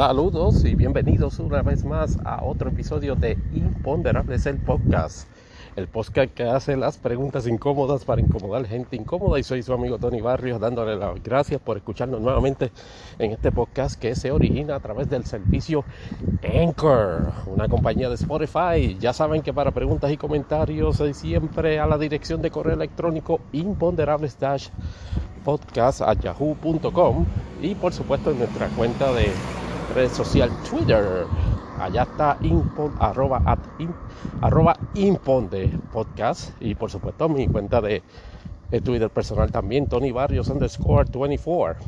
Saludos y bienvenidos una vez más a otro episodio de Imponderables el podcast. El podcast que hace las preguntas incómodas para incomodar gente incómoda y soy su amigo Tony Barrios dándole las gracias por escucharnos nuevamente en este podcast que se origina a través del servicio Anchor, una compañía de Spotify. Ya saben que para preguntas y comentarios siempre a la dirección de correo electrónico imponderables podcast a yahoo.com y por supuesto en nuestra cuenta de red social Twitter. Allá está arroba, at, arroba imponde podcast y por supuesto mi cuenta de, Twitter personal también, Tony Barrios underscore 24.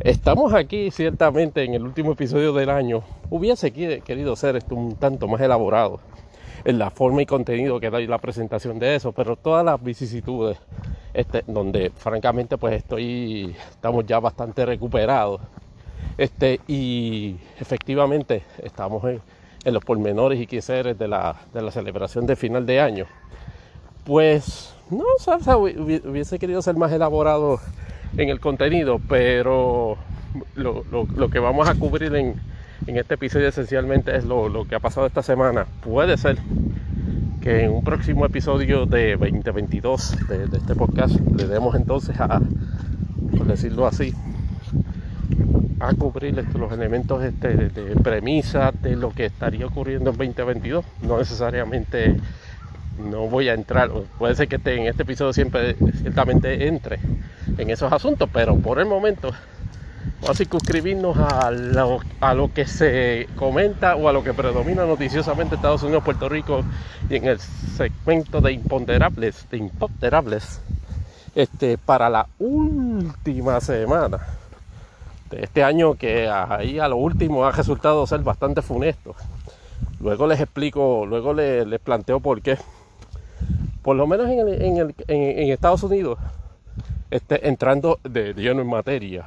Estamos aquí ciertamente en el último episodio del año. Hubiese querido ser esto un tanto más elaborado en la forma y contenido que da la presentación de eso, pero todas las vicisitudes, este, donde francamente pues estoy, estamos ya bastante recuperados este, y efectivamente estamos en, los pormenores y quisiera de la, de la celebración de final de año. Pues no, hubiese querido ser más elaborado en el contenido, pero lo, que vamos a cubrir en, este episodio esencialmente es lo, que ha pasado esta semana. Puede ser que en un próximo episodio de 2022 de, de este podcast le demos entonces a, por decirlo así, a cubrir los elementos este, de, premisa de lo que estaría ocurriendo en 2022. No necesariamente no voy a entrar, puede ser que en este episodio siempre ciertamente entre en esos asuntos, pero por el momento vamos a circunscribirnos a lo, a lo que se comenta o a lo que predomina noticiosamente Estados Unidos, Puerto Rico y en el segmento de imponderables, de imponderables, este, para la última semana este año que ahí a lo último ha resultado ser bastante funesto. Luego les explico, luego les, planteo por qué. Por lo menos en, Estados Unidos, este, entrando de, lleno en materia,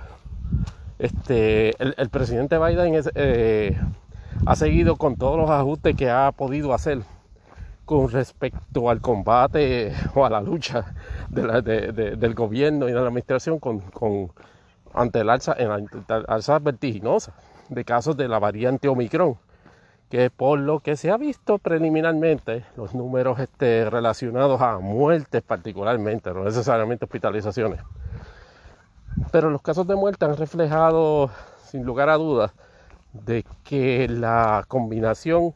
este, el, presidente Biden eh, ha seguido con todos los ajustes que ha podido hacer con respecto al combate o a la lucha del gobierno y de la administración con ante el alza, la alza vertiginosa de casos de la variante Omicron, que por lo que se ha visto preliminarmente, los números este, relacionados a muertes particularmente, no necesariamente hospitalizaciones, pero los casos de muerte han reflejado, sin lugar a dudas, de que la combinación,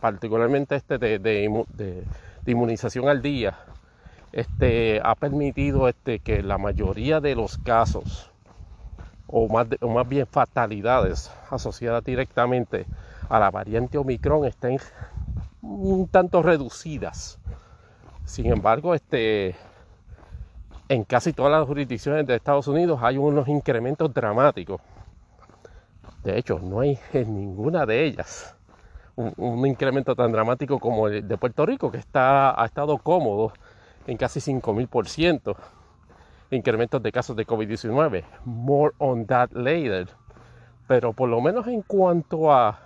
particularmente este de, de, inmunización al día, este, ha permitido este, que la mayoría de los casos o más, más bien fatalidades asociadas directamente a la variante Omicron estén un tanto reducidas. Sin embargo, este, en casi todas las jurisdicciones de Estados Unidos hay unos incrementos dramáticos. De hecho, no hay en ninguna de ellas un, un incremento tan dramático como el de Puerto Rico, que está, ha estado cómodo en casi 5.000% incrementos de casos de COVID-19. More on that later. Pero por lo menos en cuanto a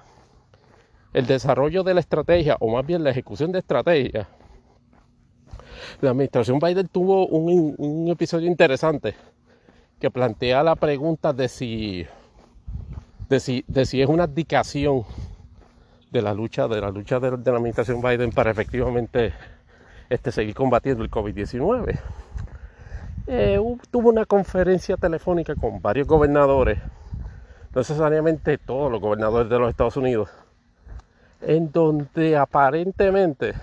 el desarrollo de la estrategia, o más bien la ejecución de estrategia, la administración Biden tuvo un, episodio interesante que plantea la pregunta de si, de si, de si es una abdicación de la lucha, de la lucha de, la administración Biden para efectivamente este, seguir combatiendo el COVID-19. Eh, tuvo una conferencia telefónica con varios gobernadores, no necesariamente todos los gobernadores de los Estados Unidos, en donde aparentemente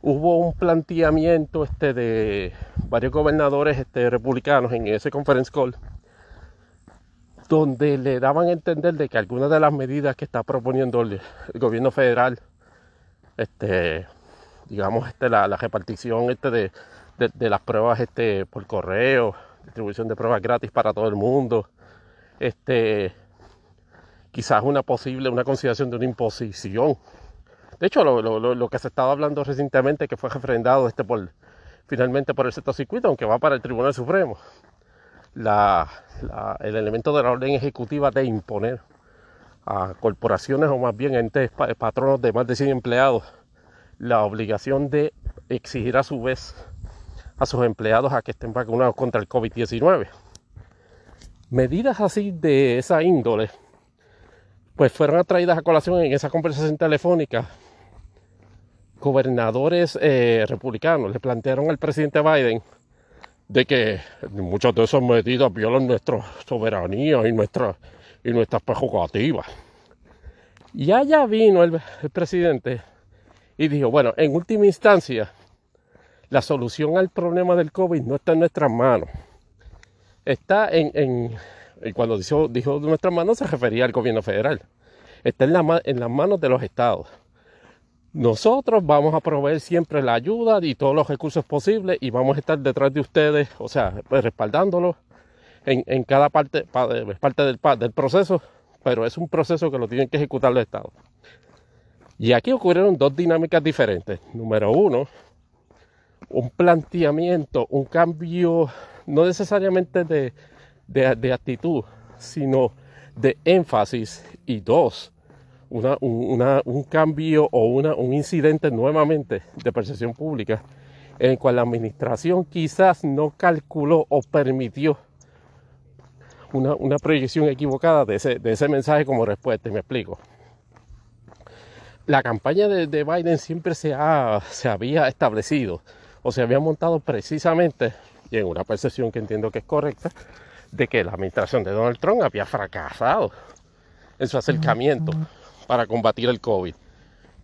hubo un planteamiento este, de varios gobernadores este, republicanos en ese conference call, donde le daban a entender de que algunas de las medidas que está proponiendo el, gobierno federal, este, digamos, este, la, la repartición este, de de, las pruebas este, por correo, distribución de pruebas gratis para todo el mundo, este, quizás una posible, una consideración de una imposición. De hecho, lo, que se estaba hablando recientemente, que fue refrendado este por, finalmente por el sector circuito, aunque va para el Tribunal Supremo, el elemento de la orden ejecutiva de imponer a corporaciones o más bien entes patronos de más de 100 empleados la obligación de exigir a su vez a sus empleados a que estén vacunados contra el COVID-19. Medidas así de esa índole pues fueron atraídas a colación en esa conversación telefónica. Gobernadores eh, republicanos le plantearon al presidente Biden de que muchas de esas medidas violan nuestra soberanía y, nuestra, y nuestras prerrogativas. Y allá vino el, presidente y dijo, bueno, en última instancia, la solución al problema del COVID no está en nuestras manos. Está en, cuando dijo, dijo nuestras manos se refería al gobierno federal. Está en, la, en las manos de los estados. Nosotros vamos a proveer siempre la ayuda y todos los recursos posibles y vamos a estar detrás de ustedes, o sea, pues, respaldándolos en, cada parte, parte del, del proceso, pero es un proceso que lo tienen que ejecutar los estados. Y aquí ocurrieron dos dinámicas diferentes. Número uno, un planteamiento, un cambio, no necesariamente de, de, de actitud, sino de énfasis. Y dos, un cambio o un incidente nuevamente de percepción pública en el cual la administración quizás no calculó o permitió una, proyección equivocada de ese, mensaje como respuesta. Y me explico. La campaña de, Biden siempre se, se había establecido o se había montado precisamente, y en una percepción que entiendo que es correcta, de que la administración de Donald Trump había fracasado en su acercamiento para combatir el COVID.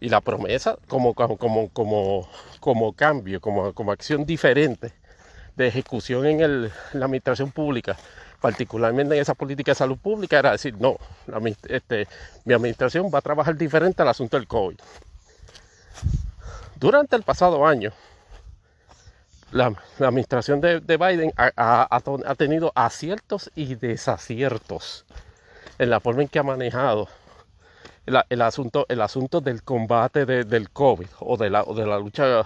Y la promesa como, como, como, como cambio, como, como acción diferente de ejecución en, la administración pública, particularmente en esa política de salud pública, era decir, no, este, mi administración va a trabajar diferente al asunto del COVID. Durante el pasado año, la, administración de, Biden ha, tenido aciertos y desaciertos en la forma en que ha manejado el, asunto, el asunto del combate del COVID o de la, de la lucha,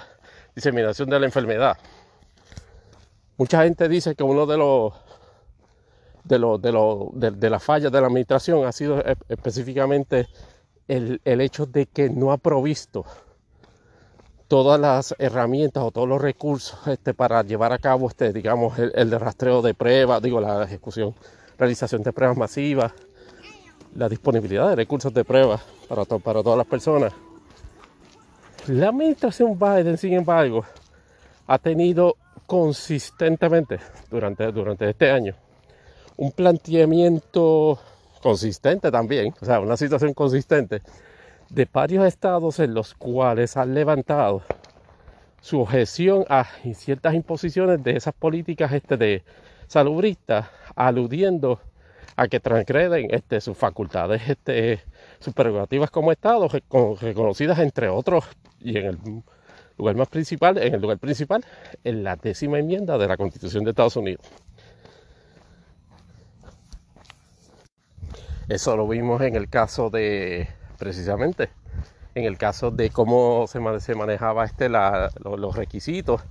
diseminación de la enfermedad. Mucha gente dice que uno de los de, de, de, las fallas de la administración ha sido e, específicamente el, hecho de que no ha provisto todas las herramientas o todos los recursos este, para llevar a cabo este, digamos, el, el rastreo de pruebas, digo, la ejecución, realización de pruebas masivas, la disponibilidad de recursos de prueba para, para todas las personas. La administración Biden, sin embargo, ha tenido consistentemente durante, durante este año un planteamiento consistente también, o sea, una situación consistente de varios estados en los cuales han levantado su objeción a ciertas imposiciones de esas políticas este, de salubristas, aludiendo a que transgreden este, sus facultades, este, sus prerrogativas como Estado, reconocidas entre otros y en el lugar más principal, en el lugar principal, en la décima enmienda de la Constitución de Estados Unidos. Eso lo vimos en el caso de, precisamente, en el caso de cómo se, manejaba este, los requisitos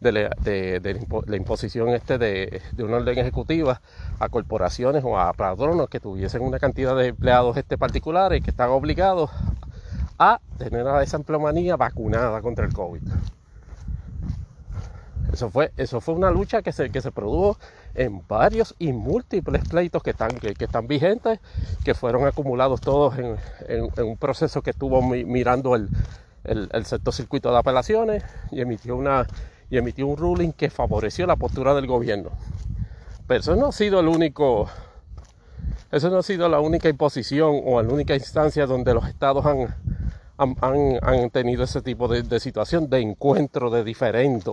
de la, imposición este de, una orden ejecutiva a corporaciones o a patronos que tuviesen una cantidad de empleados este particulares que están obligados a tener a esa empleomanía vacunada contra el COVID. Eso fue, eso fue una lucha que se, que se produjo en varios y múltiples pleitos que están, que, están vigentes, que fueron acumulados todos en, un proceso que estuvo mirando el, el, el sector circuito de apelaciones y emitió una y emitió un ruling que favoreció la postura del gobierno. Pero eso no ha sido el único, eso no ha sido la única imposición o la única instancia donde los estados han, han, tenido ese tipo de, situación de encuentro de diferentes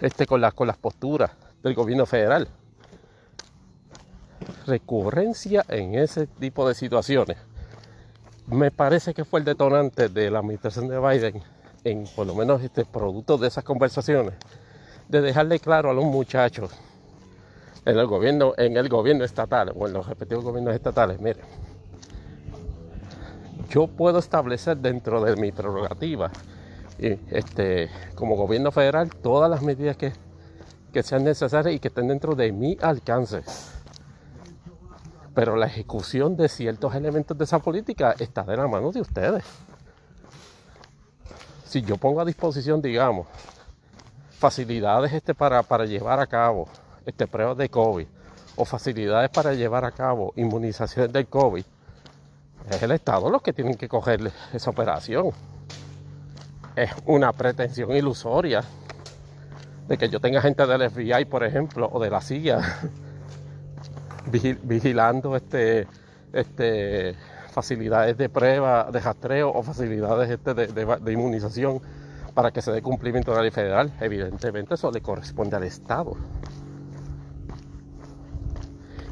este, con, las, con las posturas del gobierno federal. Recurrencia en ese tipo de situaciones. Me parece que fue el detonante de la administración de Biden en por lo menos este producto de esas conversaciones, de dejarle claro a los muchachos en el gobierno, en el gobierno estatal o en los respectivos gobiernos estatales, miren, yo puedo establecer dentro de mi prerrogativa este, como gobierno federal todas las medidas que, que sean necesarias y que estén dentro de mi alcance. Pero la ejecución de ciertos elementos de esa política está de la mano de ustedes si yo pongo a disposición, digamos, facilidades este para, para llevar a cabo este pruebas de COVID o facilidades para llevar a cabo inmunizaciones del COVID, es el Estado los que tienen que coger esa operación. Es una pretensión ilusoria de que yo tenga gente del FBI, por ejemplo, o de la CIA, vigilando este, este, facilidades de prueba, de rastreo o facilidades este de, inmunización para que se dé cumplimiento de la ley federal. Evidentemente eso le corresponde al Estado.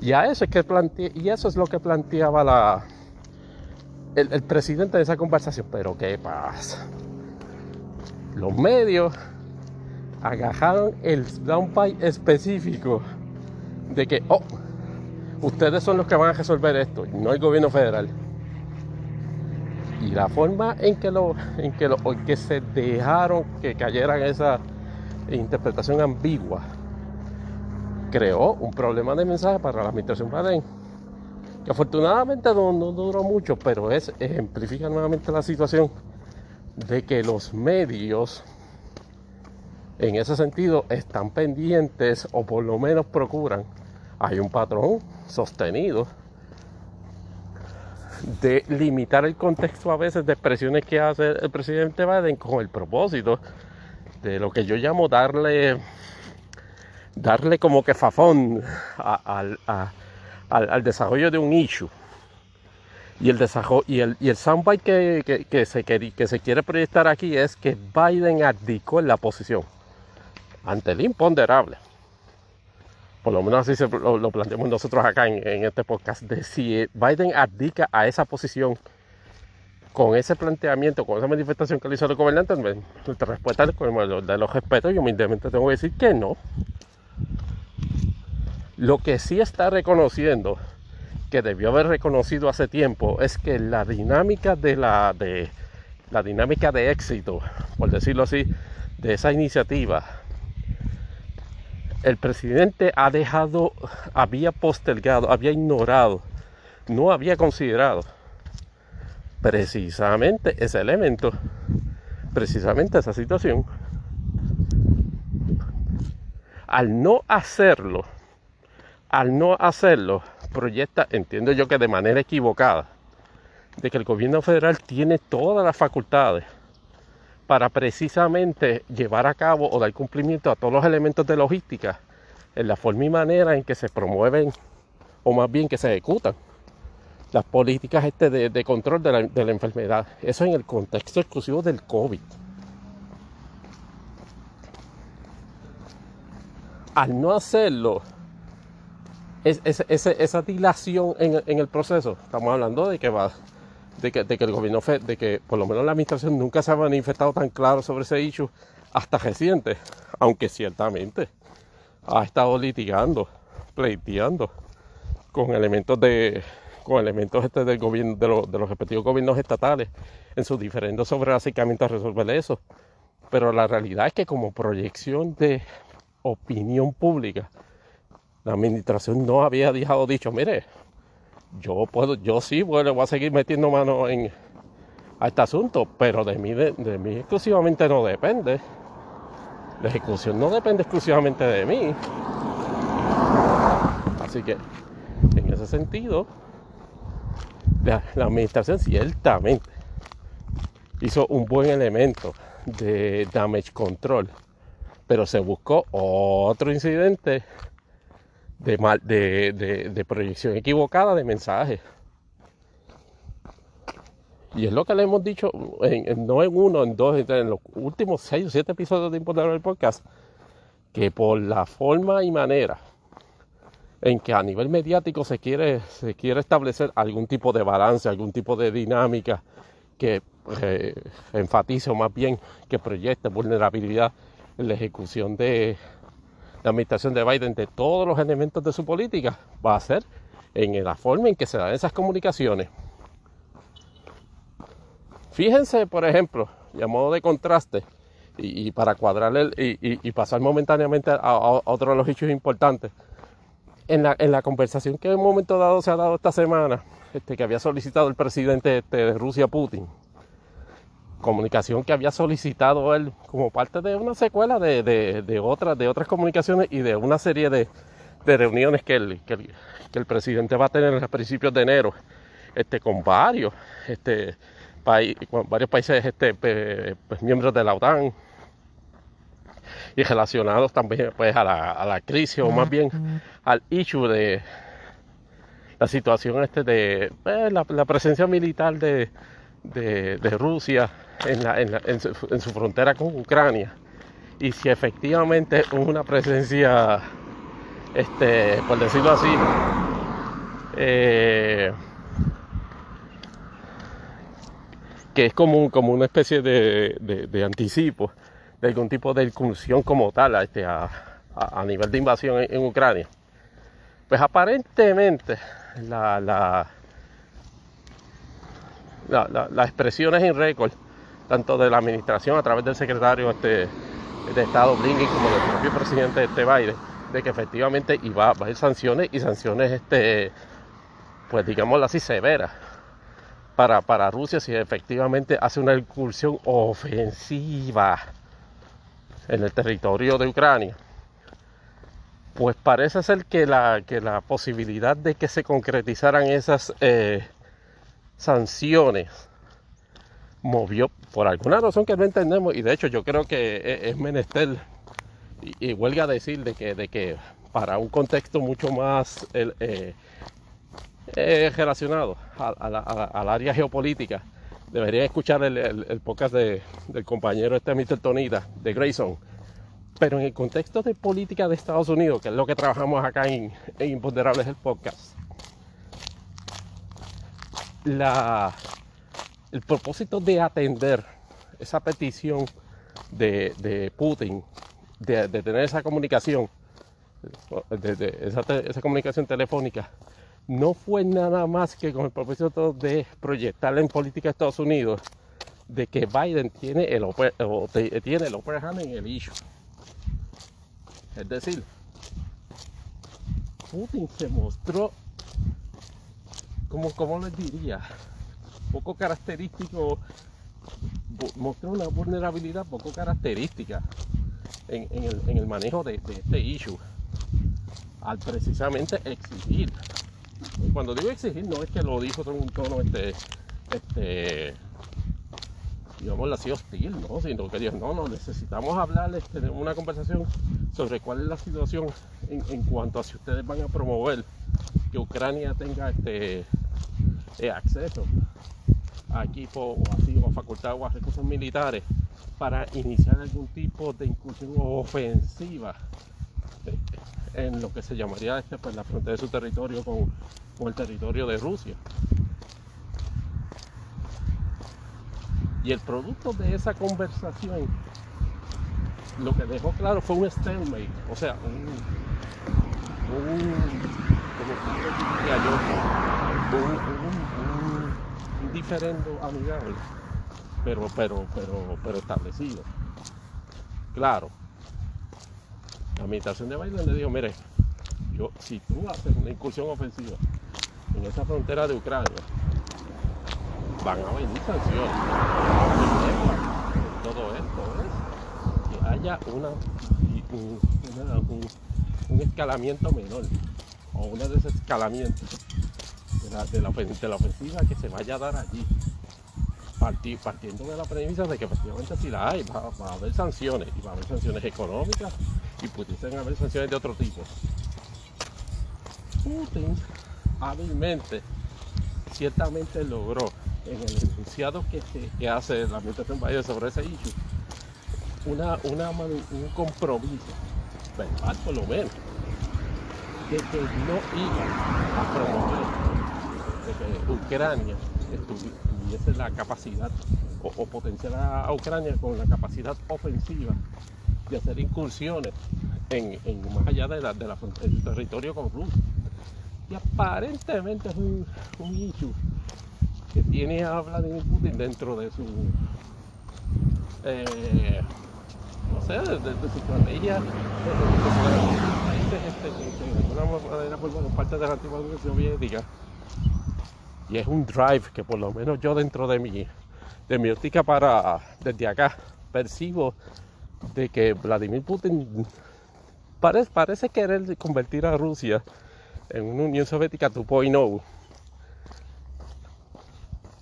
Y, eso es, que y eso es lo que planteaba la, el presidente de esa conversación. Pero ¿qué pasa? Los medios agajaron el downpipe específico de que, oh, ustedes son los que van a resolver esto, no el gobierno federal. Y la forma en que, lo, en que, lo, en que se dejaron que cayeran esa interpretación ambigua creó un problema de mensaje para la administración Biden, que afortunadamente no, no duró mucho, pero es, ejemplifica nuevamente la situación de que los medios en ese sentido están pendientes o por lo menos procuran, hay un patrón sostenido de limitar el contexto a veces de expresiones que hace el presidente Biden con el propósito de lo que yo llamo darle darle como que fafón al, desarrollo de un issue. Y el desarrollo y el, y el soundbite que, que, se, que se quiere proyectar aquí es que Biden abdicó en la posición ante el imponderable. Por lo menos así lo, planteamos nosotros acá en, este podcast, de si Biden abdica a esa posición con ese planteamiento, con esa manifestación que le hizo el gobernante, nuestra respuesta de los respetos y humildemente tengo que decir que no. Lo que sí está reconociendo, que debió haber reconocido hace tiempo, es que la dinámica de la, de, la dinámica de éxito, por decirlo así, de esa iniciativa el presidente ha dejado, había postergado, había ignorado, no había considerado precisamente ese elemento, precisamente esa situación. Al no hacerlo, al no hacerlo, proyecta, entiendo yo que de manera equivocada, de que el gobierno federal tiene todas las facultades para precisamente llevar a cabo o dar cumplimiento a todos los elementos de logística en la forma y manera en que se promueven o más bien que se ejecutan las políticas este de, control de la, de la, enfermedad. Eso en el contexto exclusivo del COVID. Al no hacerlo, es, esa dilación en, en, el proceso, estamos hablando de que va de que, el gobierno, de que por lo menos la administración nunca se ha manifestado tan claro sobre ese issue hasta reciente, aunque ciertamente ha estado litigando, pleiteando con elementos de con elementos este del gobierno, de, de los respectivos gobiernos estatales en sus diferentes sobre acercamientos a resolver eso. Pero la realidad es que como proyección de opinión pública, la administración no había dejado dicho, mire, yo puedo, yo sí, bueno, voy a seguir metiendo mano en a este asunto, pero de mí, de, mí exclusivamente no depende. La ejecución no depende exclusivamente de mí. Así que, en ese sentido, la, la administración ciertamente hizo un buen elemento de damage control, pero se buscó otro incidente de, mal, de, de, proyección equivocada de mensajes. Y es lo que le hemos dicho, no en uno, en dos, en los últimos seis o siete episodios de del Podcast, que por la forma y manera en que a nivel mediático se quiere, se quiere establecer algún tipo de balance, algún tipo de dinámica que eh, enfatice o más bien que proyecte vulnerabilidad en la ejecución de, la administración de Biden de todos los elementos de su política va a ser en la forma en que se dan esas comunicaciones. Fíjense, por ejemplo, y a modo de contraste, y, para cuadrarle y, pasar momentáneamente a, otro de los hechos importantes, en la, conversación que en un momento dado se ha dado esta semana, este, que había solicitado el presidente este, de Rusia, Putin, comunicación que había solicitado él como parte de una secuela de, otras, de otras comunicaciones y de una serie de, de reuniones que el, que el, presidente va a tener a principios de enero este, con varios, este, con varios países este, pues, miembros de la OTAN y relacionados también pues, a, la, a la crisis o más bien al issue de la situación este de pues, la, presencia militar de, de, Rusia en, la, en, en, su, frontera con Ucrania y si efectivamente una presencia este, por decirlo así, eh, que es como, una especie de, anticipo de algún tipo de incursión como tal a, este, nivel de invasión en, Ucrania. Pues aparentemente la, la, las expresiones en récord, tanto de la administración a través del secretario este, de Estado Blinken como del propio presidente este Biden, de que efectivamente iba, a haber sanciones y sanciones, este, pues digámoslo así, severas para, para Rusia si efectivamente hace una incursión ofensiva en el territorio de Ucrania. Pues parece ser que la, que la posibilidad de que se concretizaran esas eh, sanciones movió por alguna razón que no entendemos y de hecho yo creo que es menester y, huelga decir de que, de que para un contexto mucho más eh, eh, relacionado al área geopolítica, deberían escuchar el, podcast del compañero este Mr. Tonita de Grayson. Pero en el contexto de política de Estados Unidos, que es lo que trabajamos acá en, en Imponderables el podcast, el propósito de atender esa petición de, Putin de, tener esa comunicación, esa, comunicación telefónica, no fue nada más que con el propósito de proyectar en política de Estados Unidos de que Biden tiene el tiene el upper hand en el issue. Es decir, Putin se mostró, como, como les diría, poco característico, mostró una vulnerabilidad poco característica en, el, manejo de, este issue al precisamente exigir. Cuando digo exigir, no es que lo dijo en un tono este, este digamos así hostil, ¿no? sino que dijo, no, no, necesitamos hablarles, tener una conversación sobre cuál es la situación en, cuanto a si ustedes van a promover que Ucrania tenga este eh, acceso a equipos o así, o a facultades o a recursos militares para iniciar algún tipo de incursión ofensiva en lo que se llamaría este, pues, la frontera de su territorio con, el territorio de Rusia. Y el producto de esa conversación lo que dejó claro fue un stalemate, o sea, un, un un diferendo amigable pero, pero, pero, pero establecido. Claro. La administración de Biden le dijo, mire, yo, si tú haces una incursión ofensiva en esa frontera de Ucrania, van a venir sanciones. todo esto es que haya una, un, escalamiento menor o un desescalamiento de la, de, la, ofensiva que se vaya a dar allí partiendo de la premisa de que efectivamente si la hay, va, a haber sanciones, y va a haber sanciones económicas y pudiesen haber sanciones de otro tipo. Putin hábilmente, ciertamente logró en el enunciado que, hace la administración Biden sobre ese issue, una, un compromiso, verbal por lo menos, de que no iba a promover de que Ucrania tuviese la capacidad o, potenciar a, Ucrania con la capacidad ofensiva de hacer incursiones en, más allá de la, del territorio con Rusia. Y aparentemente es un, un issue que tiene a Vladimir Putin dentro de su eh, no sé, de, su estrategia de, alguna manera forman parte de la antigua Unión Soviética. Y es un drive que por lo menos yo dentro de mi, de mi óptica para desde acá percibo de que Vladimir Putin parece, parece querer convertir a Rusia en una Unión Soviética 2.0,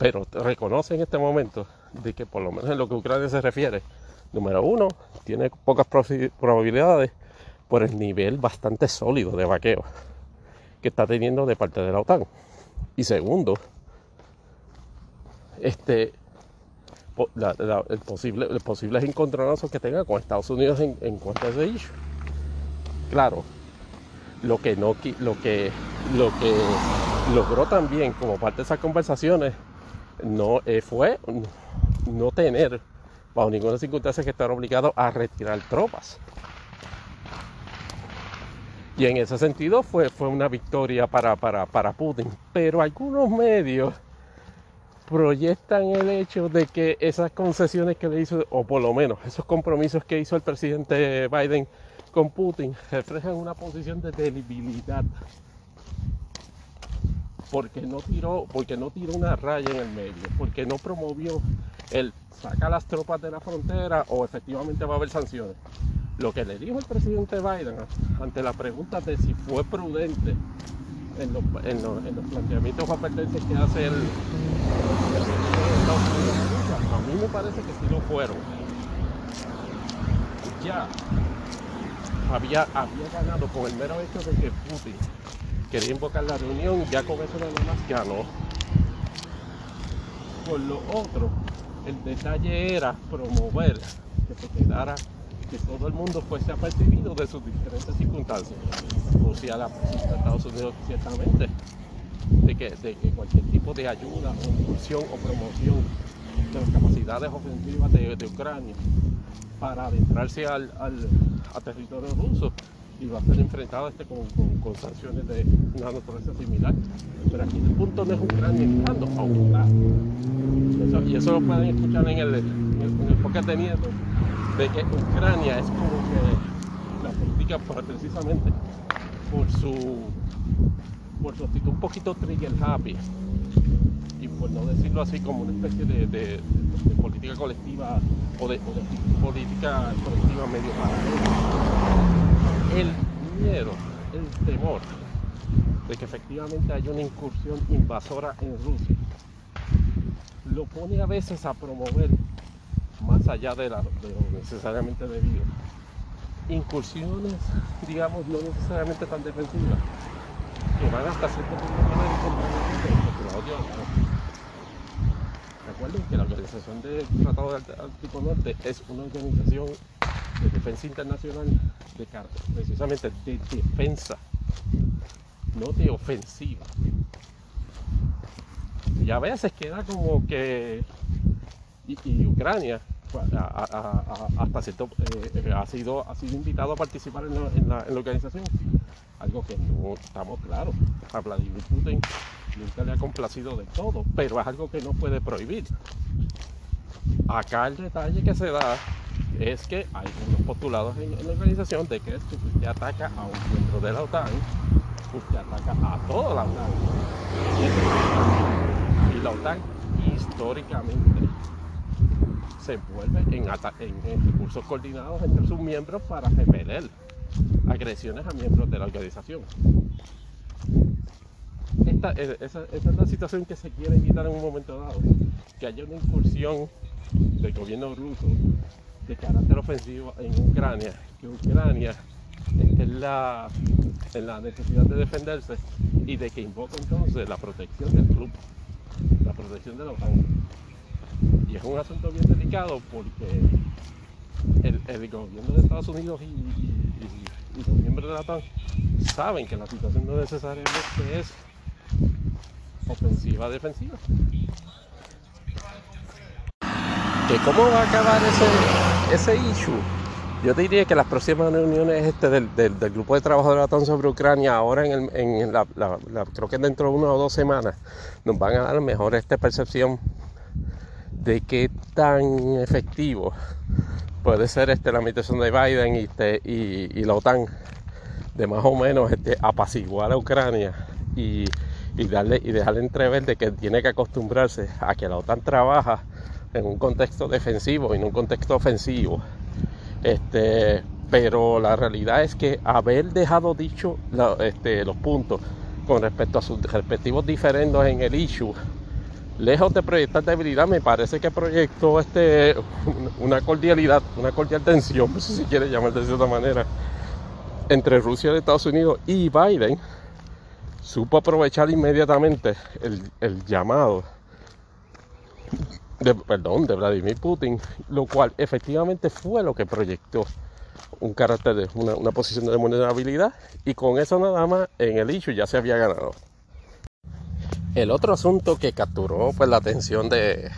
pero reconoce en este momento de que por lo menos en lo que Ucrania se refiere, número uno, tiene pocas probabilidades por el nivel bastante sólido de vaqueo que está teniendo de parte de la OTAN. Y segundo, este, el posible, los posibles encontronazos que tenga con Estados Unidos en, cuanto a ese issue. Claro, lo que, no, lo, que, lo que logró también como parte de esas conversaciones no eh, fue no tener bajo ninguna circunstancia que estar obligado a retirar tropas. Y en ese sentido fue, fue una victoria para, para, para Putin. Pero algunos medios proyectan el hecho de que esas concesiones que le hizo, o por lo menos esos compromisos que hizo el presidente Biden con Putin, reflejan una posición de debilidad. Porque no tiró, porque no tiró una raya en el medio, porque no promovió el saca las tropas de la frontera o efectivamente va a haber sanciones. Lo que le dijo el presidente Biden ante la pregunta de si fue prudente en los, en los, en los planteamientos o advertencias que hace el, a mí me parece que sí lo fueron. Ya había, había ganado con el mero hecho de que Putin quería invocar la reunión, ya con eso nada más ganó. Por lo otro, el detalle era promover que se que todo el mundo fuese apercibido de sus diferentes circunstancias. Rusia, la presidenta de Estados Unidos, ciertamente, de que, de que cualquier tipo de ayuda o incursión o promoción de las capacidades ofensivas de, Ucrania para adentrarse al, a territorio ruso y va a ser enfrentado este con, sanciones de una naturaleza similar. Pero aquí el punto no es Ucrania entrando a Ucrania. y eso lo pueden escuchar en el, en el, de Nieto, de que Ucrania es como que la política precisamente por su por su actitud un poquito trigger happy y por no decirlo así como una especie de, política colectiva o de, política colectiva medio paralela. El miedo, el temor de que efectivamente haya una incursión invasora en Rusia lo pone a veces a promover más allá de, la, lo necesariamente debido. Incursiones digamos no necesariamente tan defensivas que van hasta cierto punto Recuerden que la Organización del Tratado del Ártico Norte es una organización de defensa internacional de precisamente de defensa, no de ofensiva. Y a veces queda como que y, Ucrania pues, hasta cierto eh, ha sido ha sido invitado a participar en la organización algo que no estamos claros. A Vladimir Putin nunca le ha complacido de todo, pero es algo que no puede prohibir. Acá el detalle que se da es que hay unos postulados en, la organización de que si usted ataca a un miembro de la OTAN, usted ataca a toda la OTAN. Y la OTAN históricamente se envuelve en, en recursos coordinados entre sus miembros para repeler agresiones a miembros de la organización. Esta, es la situación que se quiere evitar en un momento dado, que haya una incursión del gobierno ruso de carácter ofensivo en Ucrania, que Ucrania esté en la, en la necesidad de defenderse y de que invoque entonces la protección del grupo, la protección de la OTAN. Y es un asunto bien delicado porque el, gobierno de Estados Unidos y y los miembros de la TAN saben que la situación no necesariamente es ofensiva-defensiva. ¿Que ¿Cómo va a acabar ese, issue? Yo diría que las próximas reuniones este del, grupo de trabajo de la OTAN sobre Ucrania, ahora el, en la, creo que dentro de una o dos semanas, nos van a dar mejor esta percepción de qué tan efectivo puede ser este, la administración de Biden y, la OTAN de más o menos este, apaciguar a Ucrania y, y dejarle entrever de que tiene que acostumbrarse a que la OTAN trabaja en un contexto defensivo y en un contexto ofensivo. Este, pero la realidad es que haber dejado dicho este, los puntos con respecto a sus respectivos diferendos en el issue, lejos de proyectar debilidad, me parece que proyectó este, una cordialidad, una cordial tensión, si quiere llamar de cierta manera, entre Rusia y Estados Unidos y Biden, supo aprovechar inmediatamente el, llamado de, perdón, de Vladimir Putin, lo cual efectivamente fue lo que proyectó un carácter de una, posición de vulnerabilidad y con eso nada más en el issue ya se había ganado. El otro asunto que capturó pues la atención de,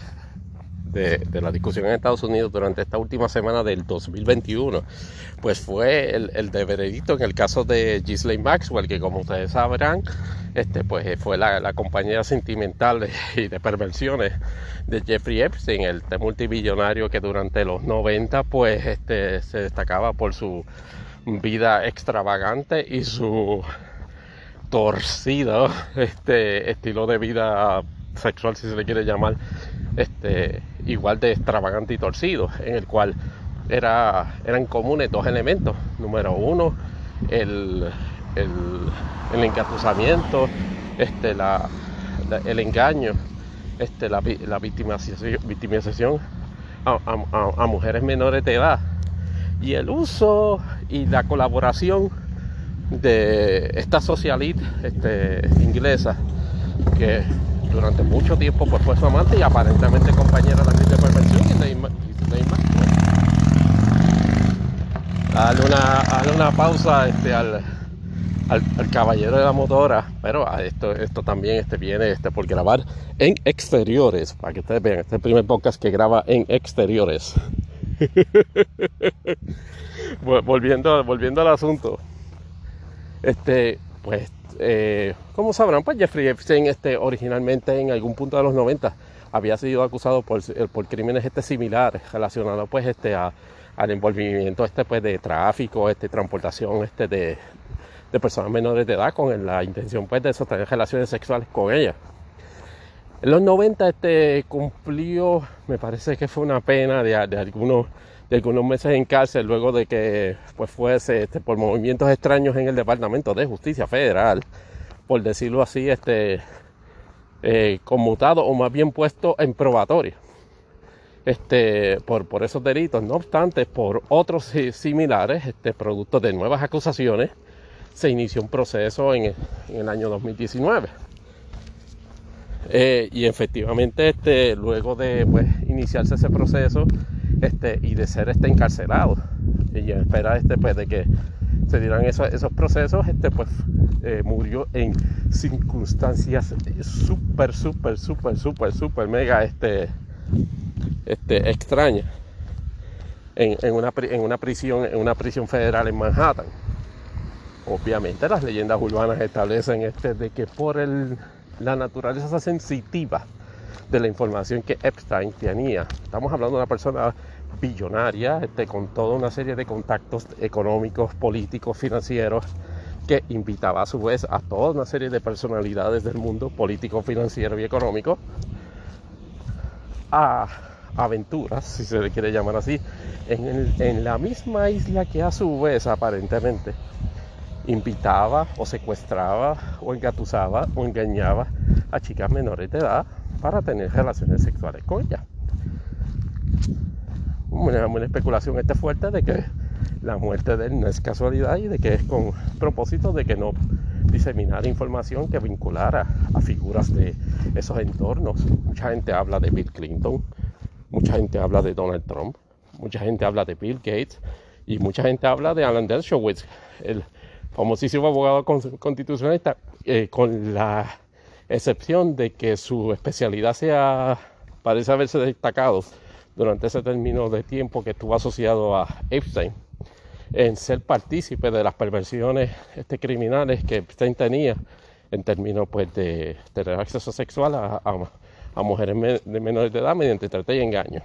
de, la discusión en Estados Unidos durante esta última semana del 2021, pues fue el, el de veredicto en el caso de Ghislaine Maxwell, que como ustedes sabrán, este, pues fue la, compañera sentimental y de perversiones de Jeffrey Epstein, el multibillonario que durante los 90 pues este, se destacaba por su vida extravagante y su torcido este, estilo de vida sexual, si se le quiere llamar, este, igual de extravagante y torcido, en el cual era, eran comunes dos elementos. Número uno, el, el, el este, la, el engaño, este, la, la victimización, victimización a, a, mujeres menores de edad y el uso y la colaboración de esta socialite este, inglesa que durante mucho tiempo pues, fue su amante y aparentemente compañera de perversión y Neymar, Dale una, una pausa este, al, al, caballero de la motora, pero esto, esto también este, viene este, por grabar en exteriores, para que ustedes vean, este es el primer podcast que graba en exteriores. volviendo, volviendo al asunto, este, pues eh, como sabrán, pues Jeffrey Epstein este, originalmente en algún punto de los 90 había sido acusado por, eh, por crímenes este, similares relacionados pues este al envolvimiento este pues de tráfico, este transportación este de, de personas menores de edad con la intención pues de sostener relaciones sexuales con ellas. En los 90 este cumplió, me parece que fue una pena de, de algunos de algunos meses en cárcel luego de que pues fuese este, por movimientos extraños en el Departamento de Justicia Federal, por decirlo así, este eh, conmutado o más bien puesto en probatorio este, por, por esos delitos. No obstante, por otros similares, este, producto de nuevas acusaciones, se inició un proceso en el, año 2019. Eh, y efectivamente, este, luego de pues, iniciarse ese proceso, este, y de ser este encarcelado. Y en espera este, pues, de que se dieran esos, esos procesos, este, pues, eh, murió en circunstancias súper, súper, súper, súper, súper, mega este, este, extrañas. En, en, una, en, una prisión, en una prisión federal en Manhattan. Obviamente las leyendas urbanas establecen este, de que por el, la naturaleza sensitiva de la información que Epstein tenía. Estamos hablando de una persona billonaria, este, con toda una serie de contactos económicos, políticos, financieros, que invitaba a su vez a toda una serie de personalidades del mundo político, financiero y económico a aventuras, si se le quiere llamar así, en, en la misma isla que a su vez aparentemente invitaba o secuestraba o engatusaba o engañaba a chicas menores de edad para tener relaciones sexuales con ella. Una, una especulación este fuerte de que la muerte de él no es casualidad y de que es con propósito de que no diseminar información que vinculara a figuras de esos entornos. Mucha gente habla de Bill Clinton, mucha gente habla de Donald Trump, mucha gente habla de Bill Gates y mucha gente habla de Alan Dershowitz, el famosísimo abogado constitucionalista, eh, con la excepción de que su especialidad sea, parece haberse destacado durante ese término de tiempo que estuvo asociado a Epstein, en ser partícipe de las perversiones este, criminales que Epstein tenía en términos pues, de tener acceso sexual a, a, mujeres de menores de edad mediante trata y engaño.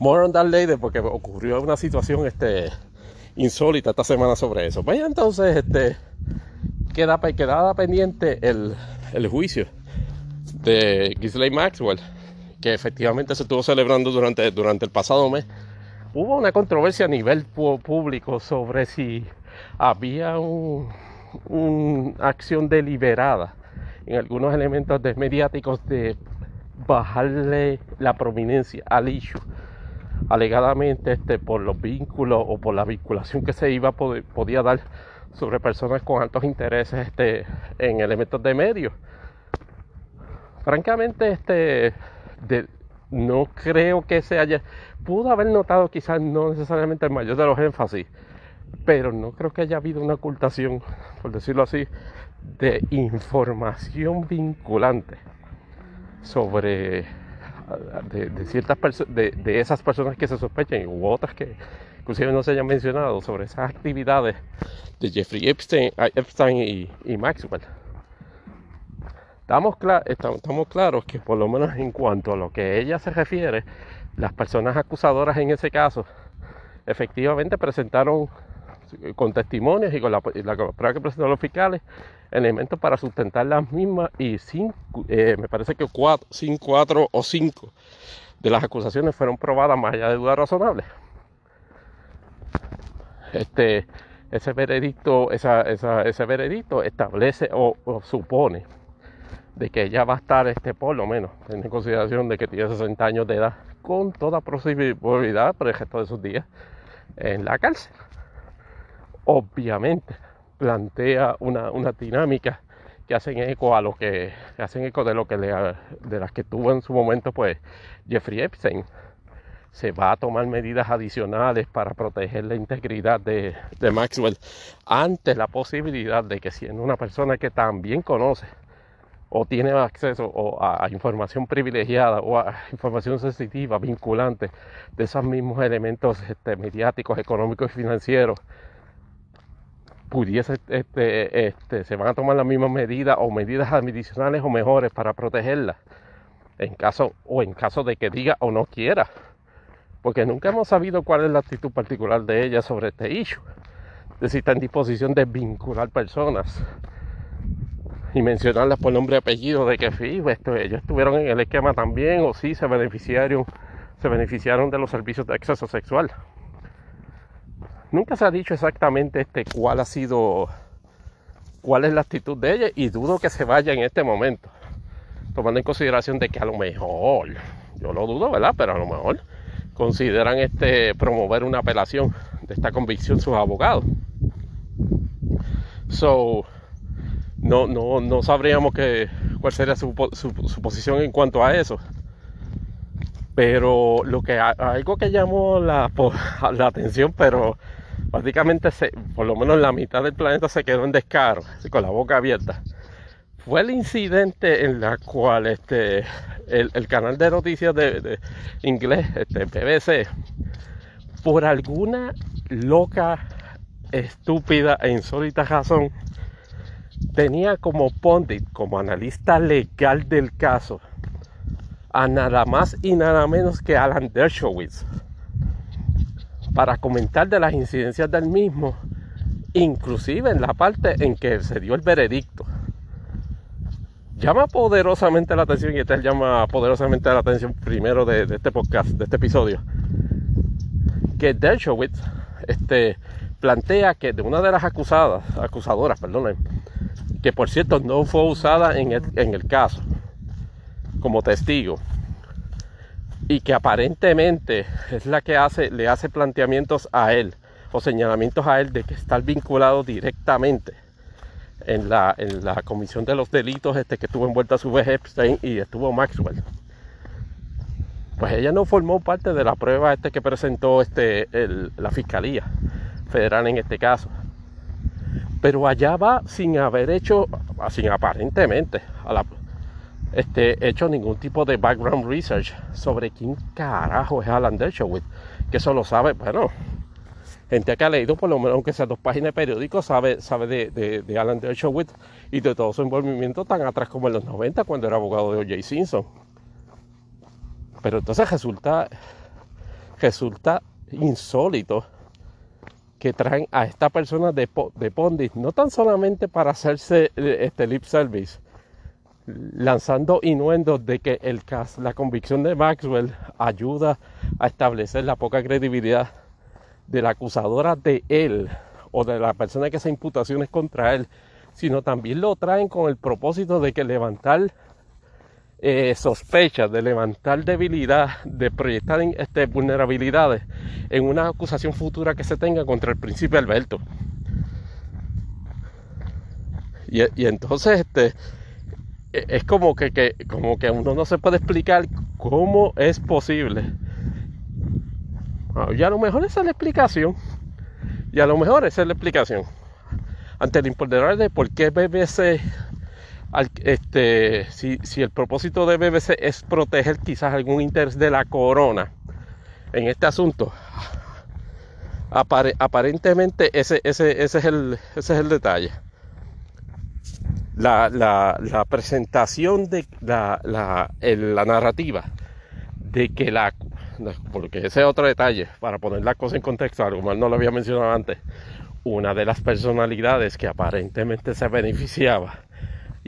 More on that later porque ocurrió una situación este, insólita esta semana sobre eso. Vaya entonces, este, queda, pendiente el, el juicio de Ghislaine Maxwell, que efectivamente se estuvo celebrando durante, durante el pasado mes hubo una controversia a nivel público sobre si había una un acción deliberada en algunos elementos de mediáticos de bajarle la prominencia al issue alegadamente este, por los vínculos o por la vinculación que se iba podía dar sobre personas con altos intereses este, en elementos de medios. Francamente, este, no creo que se haya, pudo haber notado quizás no necesariamente el mayor de los énfasis, pero no creo que haya habido una ocultación, por decirlo así, de información vinculante sobre de, ciertas de, esas personas que se sospechan u otras que inclusive no se hayan mencionado sobre esas actividades de Jeffrey Epstein, Epstein y, Maxwell. Estamos, estamos, claros que por lo menos en cuanto a lo que ella se refiere, las personas acusadoras en ese caso efectivamente presentaron con testimonios y con la, prueba que presentaron los fiscales elementos para sustentar las mismas y eh, me parece que cuatro, cinco, cuatro o cinco de las acusaciones fueron probadas más allá de duda razonable. Este, ese veredicto, ese veredicto establece o, supone de que ella va a estar, este, por lo menos, en consideración de que tiene 60 años de edad, con toda posibilidad por el resto de sus días en la cárcel. Obviamente, plantea una, dinámica que hacen eco a lo que, hacen eco de lo que le, de las que tuvo en su momento pues Jeffrey Epstein se va a tomar medidas adicionales para proteger la integridad de, Maxwell ante la posibilidad de que siendo una persona que también conoce o tiene acceso a, información privilegiada o a información sensitiva, vinculante de esos mismos elementos este, mediáticos, económicos y financieros pudiese, este, este, se van a tomar las mismas medidas o medidas adicionales o mejores para protegerla, en caso o en caso de que diga o no quiera, porque nunca hemos sabido cuál es la actitud particular de ella sobre este issue, de si está en disposición de vincular personas y mencionarlas por nombre y apellido de que sí, esto, ellos estuvieron en el esquema también o sí se beneficiaron, se beneficiaron de los servicios de acceso sexual. Nunca se ha dicho exactamente este, cuál ha sido, cuál es la actitud de ella y dudo que se vaya en este momento, tomando en consideración de que a lo mejor, yo lo dudo, ¿verdad? Pero a lo mejor consideran este, promover una apelación de esta convicción sus abogados. So, no, no, no sabríamos que, cuál sería su, su posición en cuanto a eso. Pero lo que algo que llamó la, la atención, pero básicamente se, por lo menos la mitad del planeta se quedó en descaro, con la boca abierta. Fue el incidente en la cual este, el, canal de noticias de, inglés, este, BBC, por alguna loca, estúpida e insólita razón, tenía como pundit, como analista legal del caso, a nada más y nada menos que Alan Dershowitz para comentar de las incidencias del mismo, inclusive en la parte en que se dio el veredicto. Llama poderosamente la atención, y este llama poderosamente la atención primero de, este podcast, de este episodio, que Dershowitz este, plantea que de una de las acusadas, acusadoras, perdonen, que por cierto no fue usada en el caso, como testigo y que aparentemente es la que hace, le hace planteamientos a él o señalamientos a él de que está vinculado directamente en la, en la comisión de los delitos este que estuvo envuelta a su vez Epstein y estuvo Maxwell. Pues ella no formó parte de la prueba este que presentó este, la Fiscalía Federal en este caso. Pero allá va sin haber hecho, sin aparentemente, este, hecho ningún tipo de background research sobre quién carajo es Alan Dershowitz, que eso lo sabe, bueno, gente que ha leído por lo menos aunque sea dos páginas de periódico sabe, sabe de, Alan Dershowitz y de todo su envolvimiento tan atrás como en los 90 cuando era abogado de O.J. Simpson. Pero entonces resulta, resulta insólito que traen a esta persona de, de Pondit, no tan solamente para hacerse este lip service, lanzando inuendos de que el la convicción de Maxwell ayuda a establecer la poca credibilidad de la acusadora de él o de la persona que hace imputaciones contra él, sino también lo traen con el propósito de que levantar eh, sospechas, de levantar debilidad, de proyectar este, vulnerabilidades en una acusación futura que se tenga contra el príncipe Alberto. Y, entonces este, e, es como que, que, como que uno no se puede explicar cómo es posible. Y a lo mejor esa es la explicación. Y a lo mejor esa es la explicación. Ante el imponderable de por qué BBC, este, si, el propósito de BBC es proteger quizás algún interés de la corona en este asunto, aparentemente ese, es el, detalle. La, la, presentación de la, la, la, narrativa de que la porque ese es otro detalle para poner las cosas en contexto algo mal no lo había mencionado antes una de las personalidades que aparentemente se beneficiaba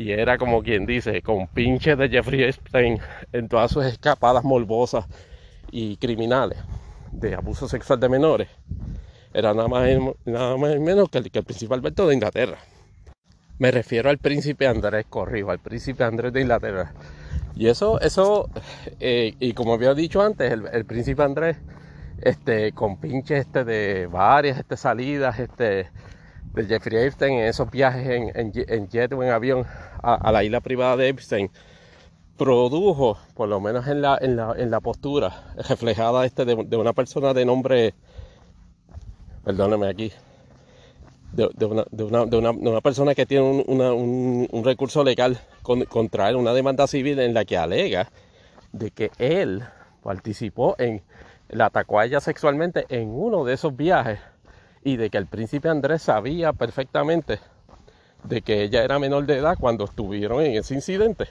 y era como quien dice con pinche de Jeffrey Epstein en todas sus escapadas morbosas y criminales de abuso sexual de menores era nada más, nada más y menos que el, que el principal Alberto de Inglaterra me refiero al príncipe Andrés Corrijo, al príncipe Andrés de Inglaterra. Y eso, eso, eh, y como había dicho antes, el, príncipe Andrés, este, con pinches este de varias este, salidas, este, de Jeffrey Epstein en esos viajes en, en, jet o en avión a, la isla privada de Epstein, produjo, por lo menos en la, en en postura reflejada este de, una persona de nombre, perdóneme aquí, de, una, una, persona que tiene un, recurso legal contra él, una demanda civil en la que alega de que él participó en, la atacó a ella sexualmente en uno de esos viajes y de que el príncipe Andrés sabía perfectamente de que ella era menor de edad cuando estuvieron en ese incidente.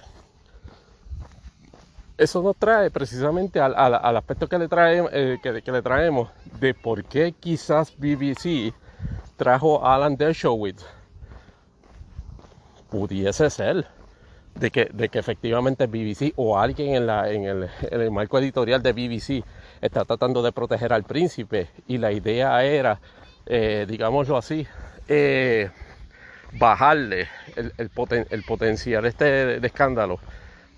Eso nos trae precisamente al, al, aspecto que le, trae, eh, que, que le traemos de por qué quizás BBC trajo Alan Dershowitz, pudiese ser de que, de que efectivamente BBC o alguien en, la, en, el, marco editorial de BBC está tratando de proteger al príncipe y la idea era, eh, digámoslo así, eh, bajarle el, potencial este de, escándalo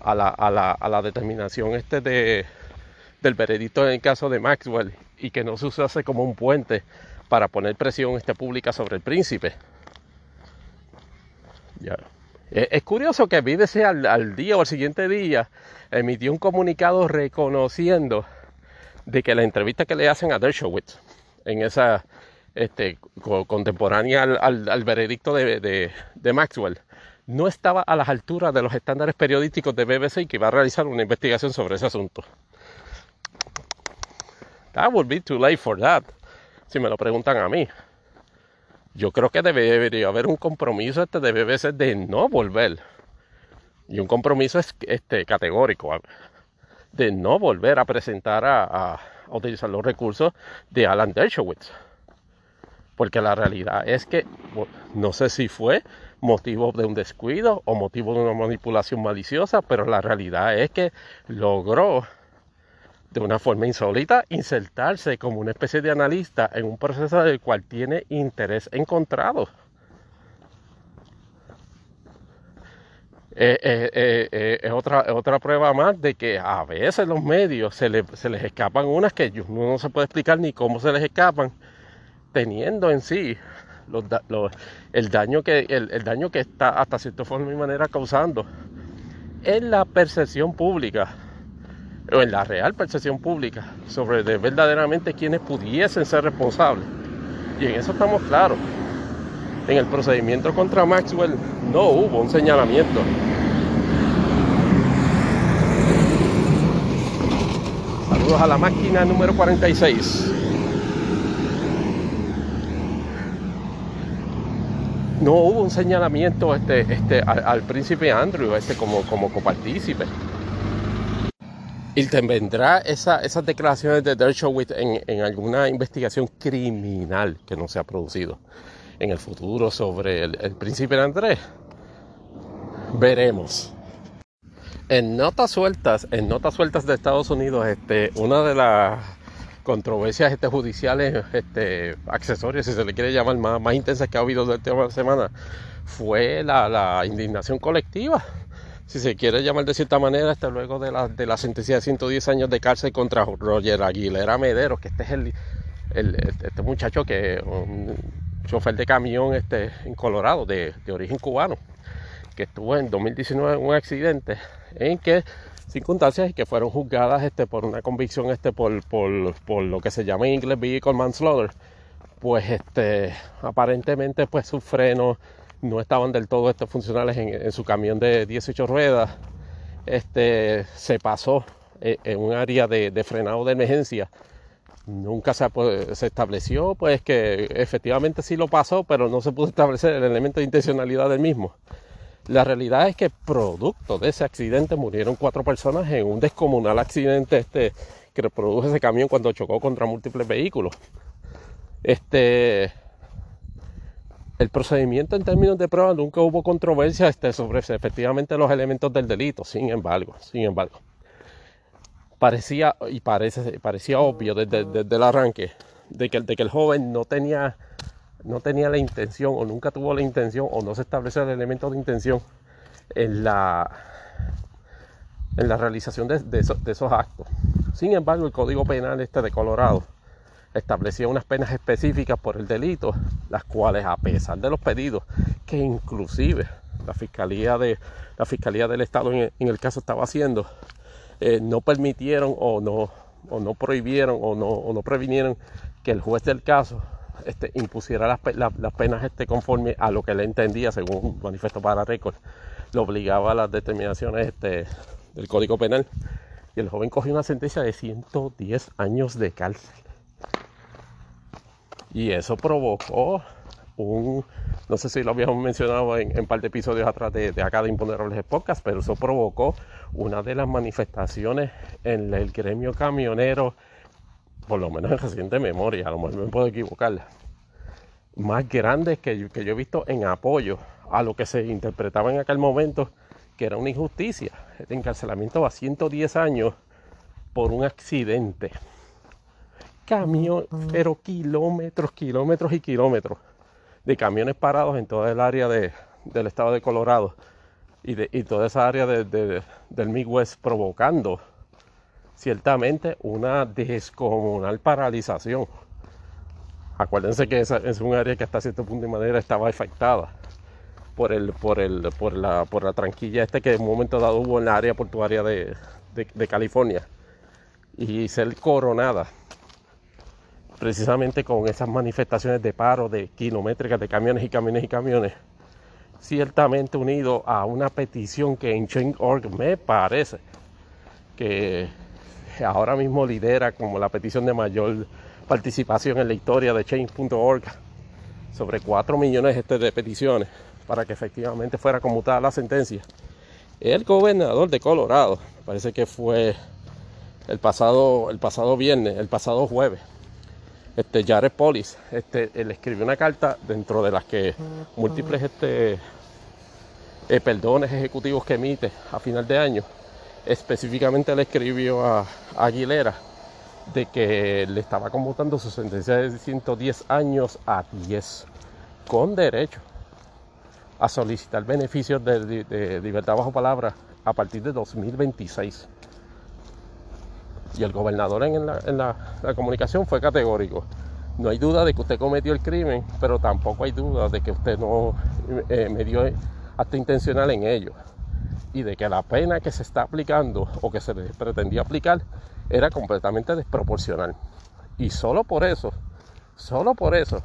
a la, determinación este de, del veredicto en el caso de Maxwell y que no se usase como un puente para poner presión este pública sobre el príncipe. Es curioso que BBC al, al, día o al siguiente día emitió un comunicado reconociendo de que la entrevista que le hacen a Dershowitz en esa este, contemporánea al, veredicto de, Maxwell no estaba a las alturas de los estándares periodísticos de BBC y que iba a realizar una investigación sobre ese asunto. That would be too late for that si me lo preguntan a mí. Yo creo que debería haber un compromiso este de BBC de no volver. Y un compromiso es, este, categórico de no volver a presentar a, utilizar los recursos de Alan Dershowitz. Porque la realidad es que no sé si fue motivo de un descuido o motivo de una manipulación maliciosa, pero la realidad es que logró de una forma insólita, insertarse como una especie de analista en un proceso del cual tiene interés encontrado. Eh, eh, eh, es otra, otra prueba más de que a veces los medios se, se les escapan unas que uno no se puede explicar ni cómo se les escapan, teniendo en sí el, daño que, el daño que está hasta cierta forma y manera causando en la percepción pública o en la real percepción pública sobre de verdaderamente quienes pudiesen ser responsables. Y en eso estamos claros. En el procedimiento contra Maxwell no hubo un señalamiento. Saludos a la máquina número 46. No hubo un señalamiento este, este, al, príncipe Andrew este, como, como copartícipe. Y vendrá esa, esas declaraciones de Dershowitz en, en alguna investigación criminal que no se ha producido en el futuro sobre el, príncipe Andrés. Veremos. En notas sueltas, en notas sueltas de Estados Unidos, este, una de las controversias este, judiciales, este, accesorias, si se le quiere llamar, más, intensas que ha habido durante la semana, fue la, la, indignación colectiva, si se quiere llamar de cierta manera, este, luego de la, de la sentencia de 110 años de cárcel contra Roger Aguilera Medero, que este es el, el este muchacho que un chofer de camión este, en Colorado, de, de origen cubano, que estuvo en 2019 en un accidente en que circunstancias que fueron juzgadas este, por una convicción este, por, lo que se llama en inglés vehicle manslaughter, pues este, aparentemente pues sus frenos no estaban del todo este, funcionales en, su camión de 18 ruedas. Este, se pasó en, un área de, frenado de emergencia. Nunca se, se, estableció pues que efectivamente sí lo pasó, pero no se pudo establecer el elemento de intencionalidad del mismo. La realidad es que producto de ese accidente murieron cuatro personas en un descomunal accidente este, que produjo ese camión cuando chocó contra múltiples vehículos. Este, el procedimiento en términos de prueba nunca hubo controversia este, sobre efectivamente los elementos del delito. Sin embargo, sin embargo, parecía y parece, parecía obvio desde, desde el arranque de que, de que el joven no tenía no tenía la intención o nunca tuvo la intención o no se estableció el elemento de intención en la, en la realización de, esos, actos. Sin embargo, el Código Penal este de Colorado establecía unas penas específicas por el delito, las cuales a pesar de los pedidos que inclusive la Fiscalía, de, la fiscalía del Estado en el, caso estaba haciendo, eh, no permitieron o no, o no prohibieron o no, o no previnieron que el juez del caso este, impusiera las, penas este, conforme a lo que le entendía, según un manifiesto para récord, lo obligaba a las determinaciones este, del Código Penal. Y el joven cogió una sentencia de 110 años de cárcel. Y eso provocó un, no sé si lo habíamos mencionado en, un par de episodios atrás de, acá de Imponderables Podcast, pero eso provocó una de las manifestaciones en el gremio camionero por lo menos en reciente memoria, a lo mejor me puedo equivocar, más grandes que yo, que yo he visto en apoyo a lo que se interpretaba en aquel momento, que era una injusticia. El encarcelamiento a 110 años por un accidente. Camión, pero kilómetros, kilómetros y kilómetros de camiones parados en toda el área de, del estado de Colorado y, de, y toda esa área de, del Midwest provocando ciertamente una descomunal paralización. Acuérdense que esa es un área que hasta cierto punto de manera estaba afectada por el, por el, por la, por la tranquilla este que en un momento dado hubo en la área portuaria de, de, California y ser coronada precisamente con esas manifestaciones de paro de kilométricas de camiones y camiones y camiones ciertamente unido a una petición que en Change.org me parece que ahora mismo lidera como la petición de mayor participación en la historia de Change.org, sobre 4 millones este de peticiones para que efectivamente fuera conmutada la sentencia. El gobernador de Colorado, parece que fue el pasado, el pasado viernes, el pasado jueves, este Jared Polis, este, él escribió una carta dentro de las que múltiples este, eh, perdones ejecutivos que emite a final de año específicamente le escribió a, Aguilera de que le estaba conmutando su sentencia de 110 años a 10, con derecho a solicitar beneficios de, libertad bajo palabra a partir de 2026. Y el gobernador en, la, comunicación fue categórico. No hay duda de que usted cometió el crimen, pero tampoco hay duda de que usted no eh, me dio acto intencional en ello y de que la pena que se está aplicando o que se pretendía aplicar era completamente desproporcional. Y solo por eso, solo por eso,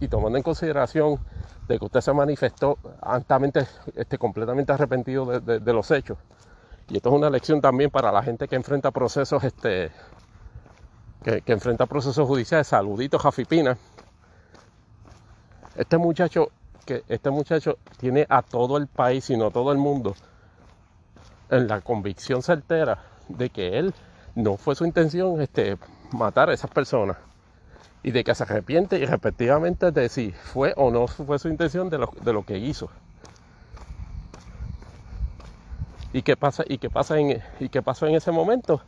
y tomando en consideración de que usted se manifestó altamente, este, completamente arrepentido de, los hechos, y esto es una lección también para la gente que enfrenta procesos, este, que, enfrenta procesos judiciales, saluditos a Fipina. Este muchacho, que este muchacho tiene a todo el país, sino todo el mundo, en la convicción certera de que él no fue su intención este, matar a esas personas y de que se arrepiente y respectivamente de si fue o no fue su intención de lo, de lo que hizo. ¿Y qué pasa, y qué pasa en, y qué pasó en ese momento?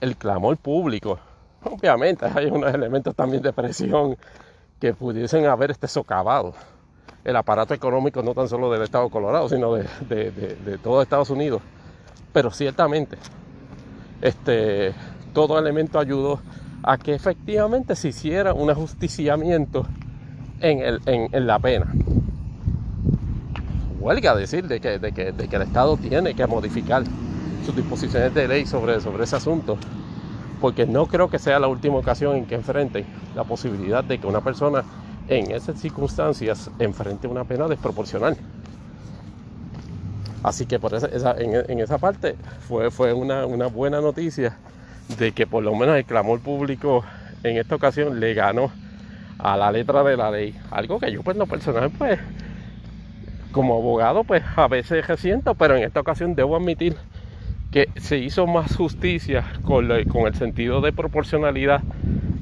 El clamor público. Obviamente hay unos elementos también de presión que pudiesen haber este socavado el aparato económico no tan solo del estado de Colorado, sino de, de todo Estados Unidos. Pero ciertamente, este, todo elemento ayudó a que efectivamente se hiciera un ajusticiamiento en, el, en, la pena. Huelga decir de que, de, que, de que, el Estado tiene que modificar sus disposiciones de ley sobre, sobre ese asunto, porque no creo que sea la última ocasión en que enfrenten la posibilidad de que una persona en esas circunstancias enfrente una pena desproporcional. Así que por esa, en, esa parte fue, fue una, buena noticia de que por lo menos el clamor público en esta ocasión le ganó a la letra de la ley. Algo que yo pues no personal pues como abogado pues a veces resiento, pero en esta ocasión debo admitir que se hizo más justicia con el sentido de proporcionalidad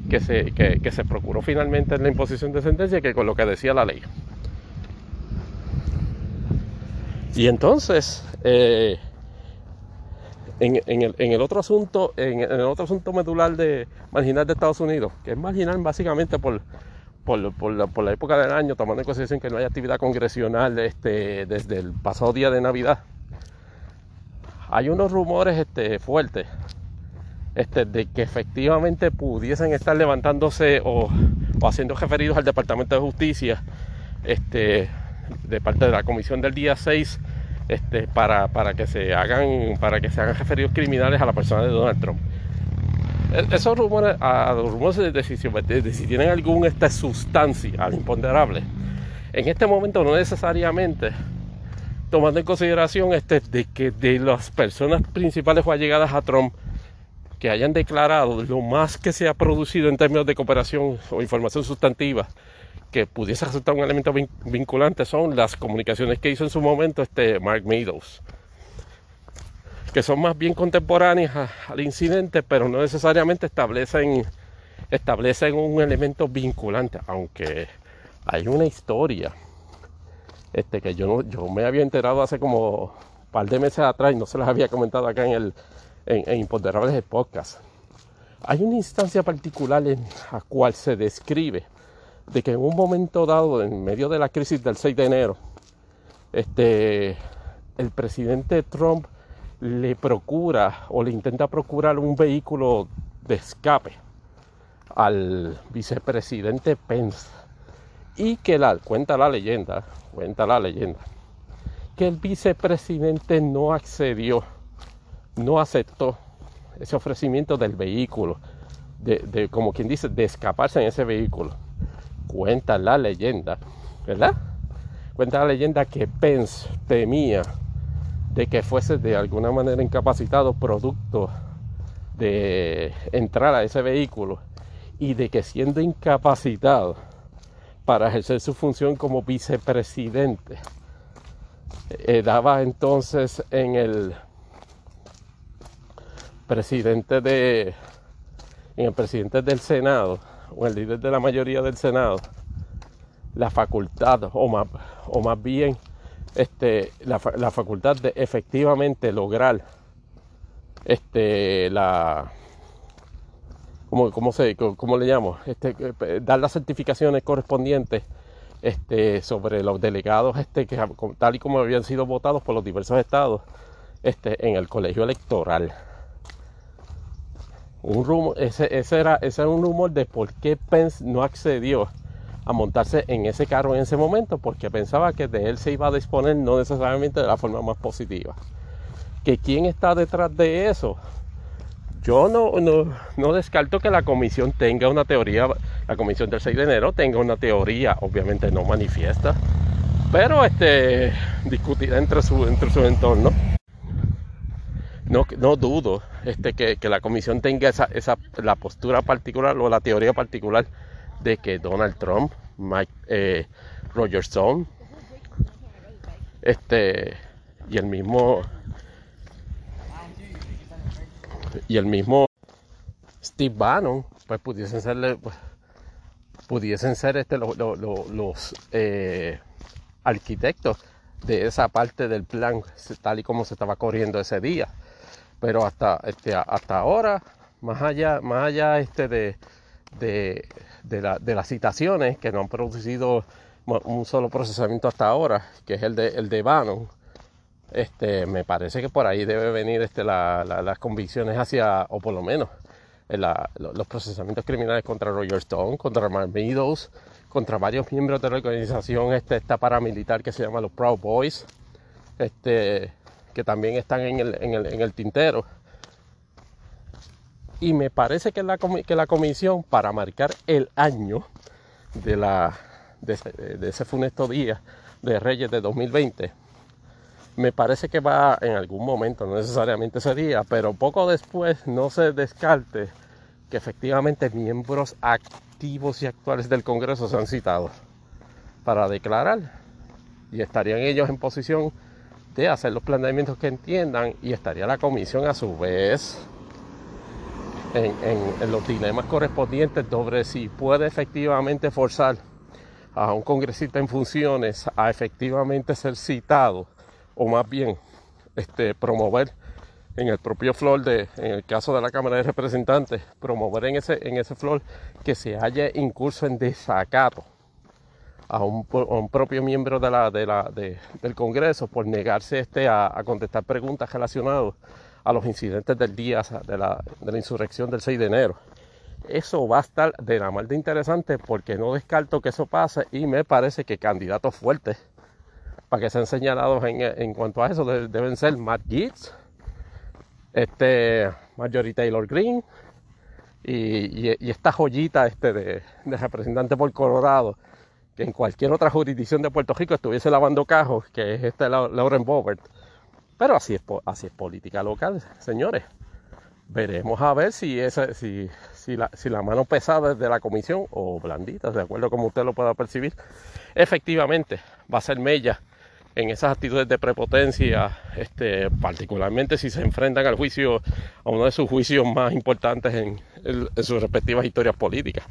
que se, que se procuró finalmente en la imposición de sentencia que con lo que decía la ley. Y entonces, eh, en, el, otro asunto, en, el otro asunto medular de marginal de Estados Unidos, que es marginal básicamente por, por, la, época del año, tomando en consideración que no hay actividad congresional este, desde el pasado día de Navidad, hay unos rumores este, fuertes este, de que efectivamente pudiesen estar levantándose o, o haciendo referidos al Departamento de Justicia este, de parte de la comisión del día 6 este, para, para, que se hagan para que se hagan referidos criminales a la persona de Donald Trump. E, esos rumores, a los rumores de, decisión, de, si tienen alguna esta sustancia al imponderable, en este momento no necesariamente tomando en consideración este, de que de las personas principales o allegadas a Trump que hayan declarado lo más que se ha producido en términos de cooperación o información sustantiva que pudiese resultar un elemento vinculante son las comunicaciones que hizo en su momento este Mark Meadows, que son más bien contemporáneas al incidente, pero no necesariamente establecen, establecen un elemento vinculante, aunque hay una historia este, que yo, yo me había enterado hace como un par de meses atrás y no se las había comentado acá en el en, Imponderables Podcast. Hay una instancia particular en la cual se describe de que en un momento dado, en medio de la crisis del 6 de enero, este, el presidente Trump le procura o le intenta procurar un vehículo de escape al vicepresidente Pence y que la cuenta la leyenda, cuenta la leyenda, que el vicepresidente no accedió, no aceptó ese ofrecimiento del vehículo, de, como quien dice, de escaparse en ese vehículo cuenta la leyenda, ¿verdad? Cuenta la leyenda que Pence temía de que fuese de alguna manera incapacitado producto de entrar a ese vehículo y de que siendo incapacitado para ejercer su función como vicepresidente, eh, daba entonces en el presidente de en el presidente del Senado o el líder de la mayoría del Senado la facultad, o más, o más bien este, la, facultad de efectivamente lograr este, la, ¿cómo, se, cómo le llamo? Este, dar las certificaciones correspondientes este, sobre los delegados este, que, tal y como habían sido votados por los diversos estados este, en el colegio electoral un rumor, ese, era, ese era un rumor de por qué Pence no accedió a montarse en ese carro en ese momento, porque pensaba que de él se iba a disponer no necesariamente de la forma más positiva. ¿Que quién está detrás de eso? Yo no, no, descarto que la comisión tenga una teoría, la comisión del 6 de enero tenga una teoría, obviamente no manifiesta, pero este, discutida entre su, entre su entorno no, no dudo este, que, la comisión tenga esa, esa, la postura particular o la teoría particular de que Donald Trump, Mike, eh, este, y el mismo y el mismo Steve Bannon, pues pudiesen ser, pues, pudiesen ser este, los eh, arquitectos de esa parte del plan tal y como se estaba corriendo ese día. Pero hasta, este, hasta ahora, más allá, más allá este de, de, de, las citaciones que no han producido un solo procesamiento hasta ahora, que es el de, el de Bannon, este, me parece que por ahí debe venir este, las convicciones hacia, o por lo menos los procesamientos criminales contra Roger Stone, contra Mark Meadows, contra varios miembros de la organización este, esta paramilitar que se llama los Proud Boys, este, que también están en el, en el, en el tintero. Y me parece que la, que la comisión, para marcar el año de, la, de, de ese funesto día de Reyes de 2020, me parece que va en algún momento, no necesariamente ese día, pero poco después no se descarte que efectivamente miembros activos y actuales del Congreso se han citado para declarar y estarían ellos en posición hacer los planteamientos que entiendan y estaría la comisión a su vez en, en los dilemas correspondientes sobre si puede efectivamente forzar a un congresista en funciones a efectivamente ser citado o más bien este, promover en el propio flor de, en el caso de la Cámara de Representantes, promover en ese, en ese flor que se haya incurso en desacato a un, propio miembro del Congreso por negarse este a, contestar preguntas relacionadas a los incidentes del día de la, insurrección del 6 de enero. Eso va a estar de la mal de interesante porque no descarto que eso pase y me parece que candidatos fuertes para que sean señalados en, cuanto a eso deben ser Matt Gaetz, este, Marjorie Taylor Green y, esta joyita este de, representante por Colorado que en cualquier otra jurisdicción de Puerto Rico estuviese lavando cajos, que es este Lauren Bobert. Pero así es, política local, señores. Veremos a ver si, esa, si, si, la, si la mano pesada es de la comisión o blandita, de acuerdo como usted lo pueda percibir, efectivamente va a ser mella en esas actitudes de prepotencia, este, particularmente si se enfrentan al juicio, a uno de sus juicios más importantes en, sus respectivas historias políticas.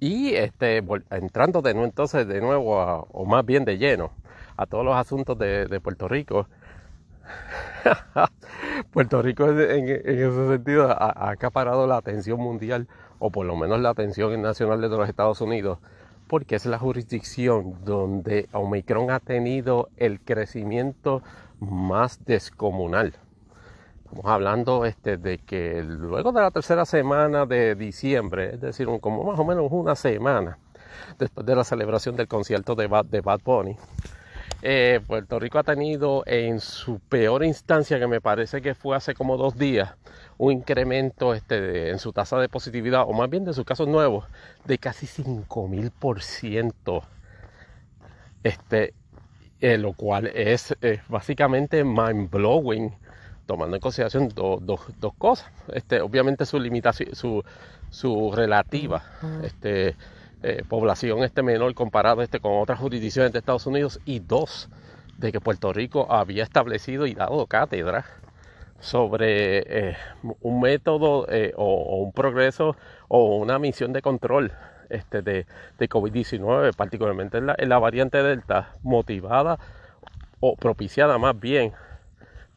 Y este, entrando de nuevo entonces de nuevo, o más bien de lleno, a todos los asuntos de, Puerto Rico. Puerto Rico en, ese sentido ha, ha acaparado la atención mundial, o por lo menos la atención nacional de los Estados Unidos porque es la jurisdicción donde Omicron ha tenido el crecimiento más descomunal. Estamos hablando este, de que luego de la tercera semana de diciembre, es decir, como más o menos una semana después de la celebración del concierto de Bad, Bunny, eh, Puerto Rico ha tenido en su peor instancia, que me parece que fue hace como dos días, un incremento este, en su tasa de positividad, o más bien de sus casos nuevos, de casi 5000%. Este, eh, lo cual es básicamente mind blowing, tomando en consideración dos cosas. Este, obviamente su limitación, su, su relativa este, eh, población este menor comparado este, con otras jurisdicciones de Estados Unidos, y dos, de que Puerto Rico había establecido y dado cátedra sobre eh, un método eh, o, un progreso o una misión de control este, de, COVID-19, particularmente en la, variante Delta, motivada o propiciada más bien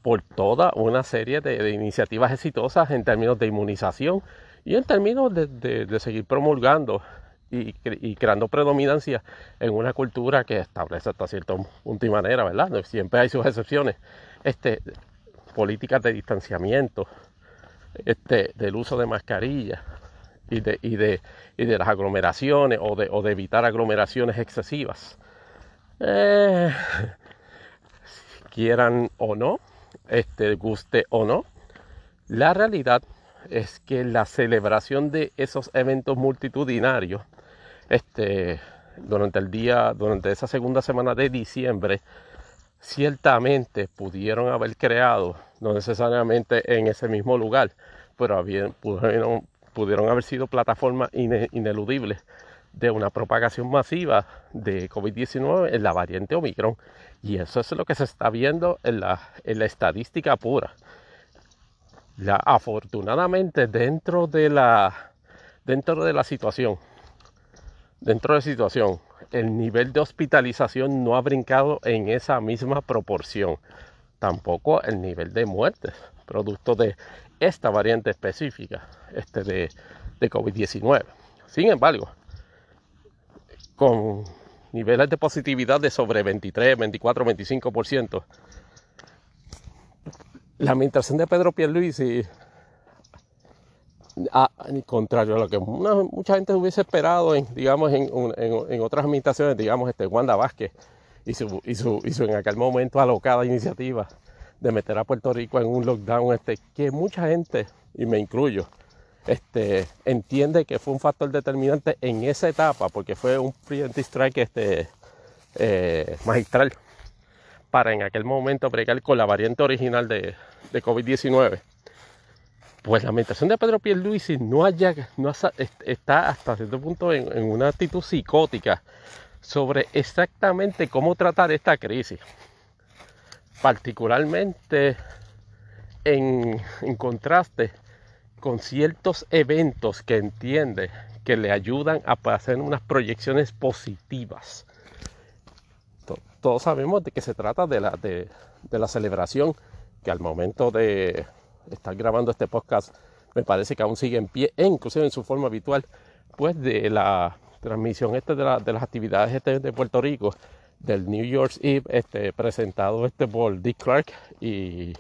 por toda una serie de, iniciativas exitosas en términos de inmunización y en términos de, seguir promulgando y, creando predominancia en una cultura que establece hasta cierta punto y manera, ¿verdad? Siempre hay sus excepciones. Este, políticas de distanciamiento, este, del uso de mascarillas y de, y de, y de las aglomeraciones o de, o de, evitar aglomeraciones excesivas. Eh, quieran o no, este, guste o no, la realidad es que la celebración de esos eventos multitudinarios este, durante el día, durante esa segunda semana de diciembre, ciertamente pudieron haber creado, no necesariamente en ese mismo lugar, pero pudieron, pudieron, haber sido plataformas ineludibles de una propagación masiva de COVID-19 en la variante Omicron. Y eso es lo que se está viendo en la, estadística pura. Afortunadamente, dentro de la, dentro de la situación, dentro de la situación, el nivel de hospitalización no ha brincado en esa misma proporción. Tampoco el nivel de muertes, producto de esta variante específica este de, de COVID-19. Sin embargo, con niveles de positividad de sobre 23, 24, 25%, la administración de Pedro Pierluisi contrario a lo que mucha gente hubiese esperado en, digamos, en, otras administraciones, digamos, este Wanda Vázquez y su, y su, y su en aquel momento alocada iniciativa de meter a Puerto Rico en un lockdown este, que mucha gente, y me incluyo, este, entiende que fue un factor determinante en esa etapa, porque fue un preemptive strike este, eh, magistral para en aquel momento bregar con la variante original de, de COVID-19 pues la administración de Pedro Pierluisi no, haya, no está hasta cierto punto en, una actitud psicótica sobre exactamente cómo tratar esta crisis. Particularmente en, en contraste con ciertos eventos que entiende que le ayudan a hacer unas proyecciones positivas. Todos sabemos de que se trata de la, de, de la celebración que al momento de, estar grabando este podcast me parece que aún sigue en pie, e inclusive en su forma habitual, pues de la transmisión este de, las actividades este de Puerto Rico, del New Year's Eve, este, presentado este por Dick Clark y,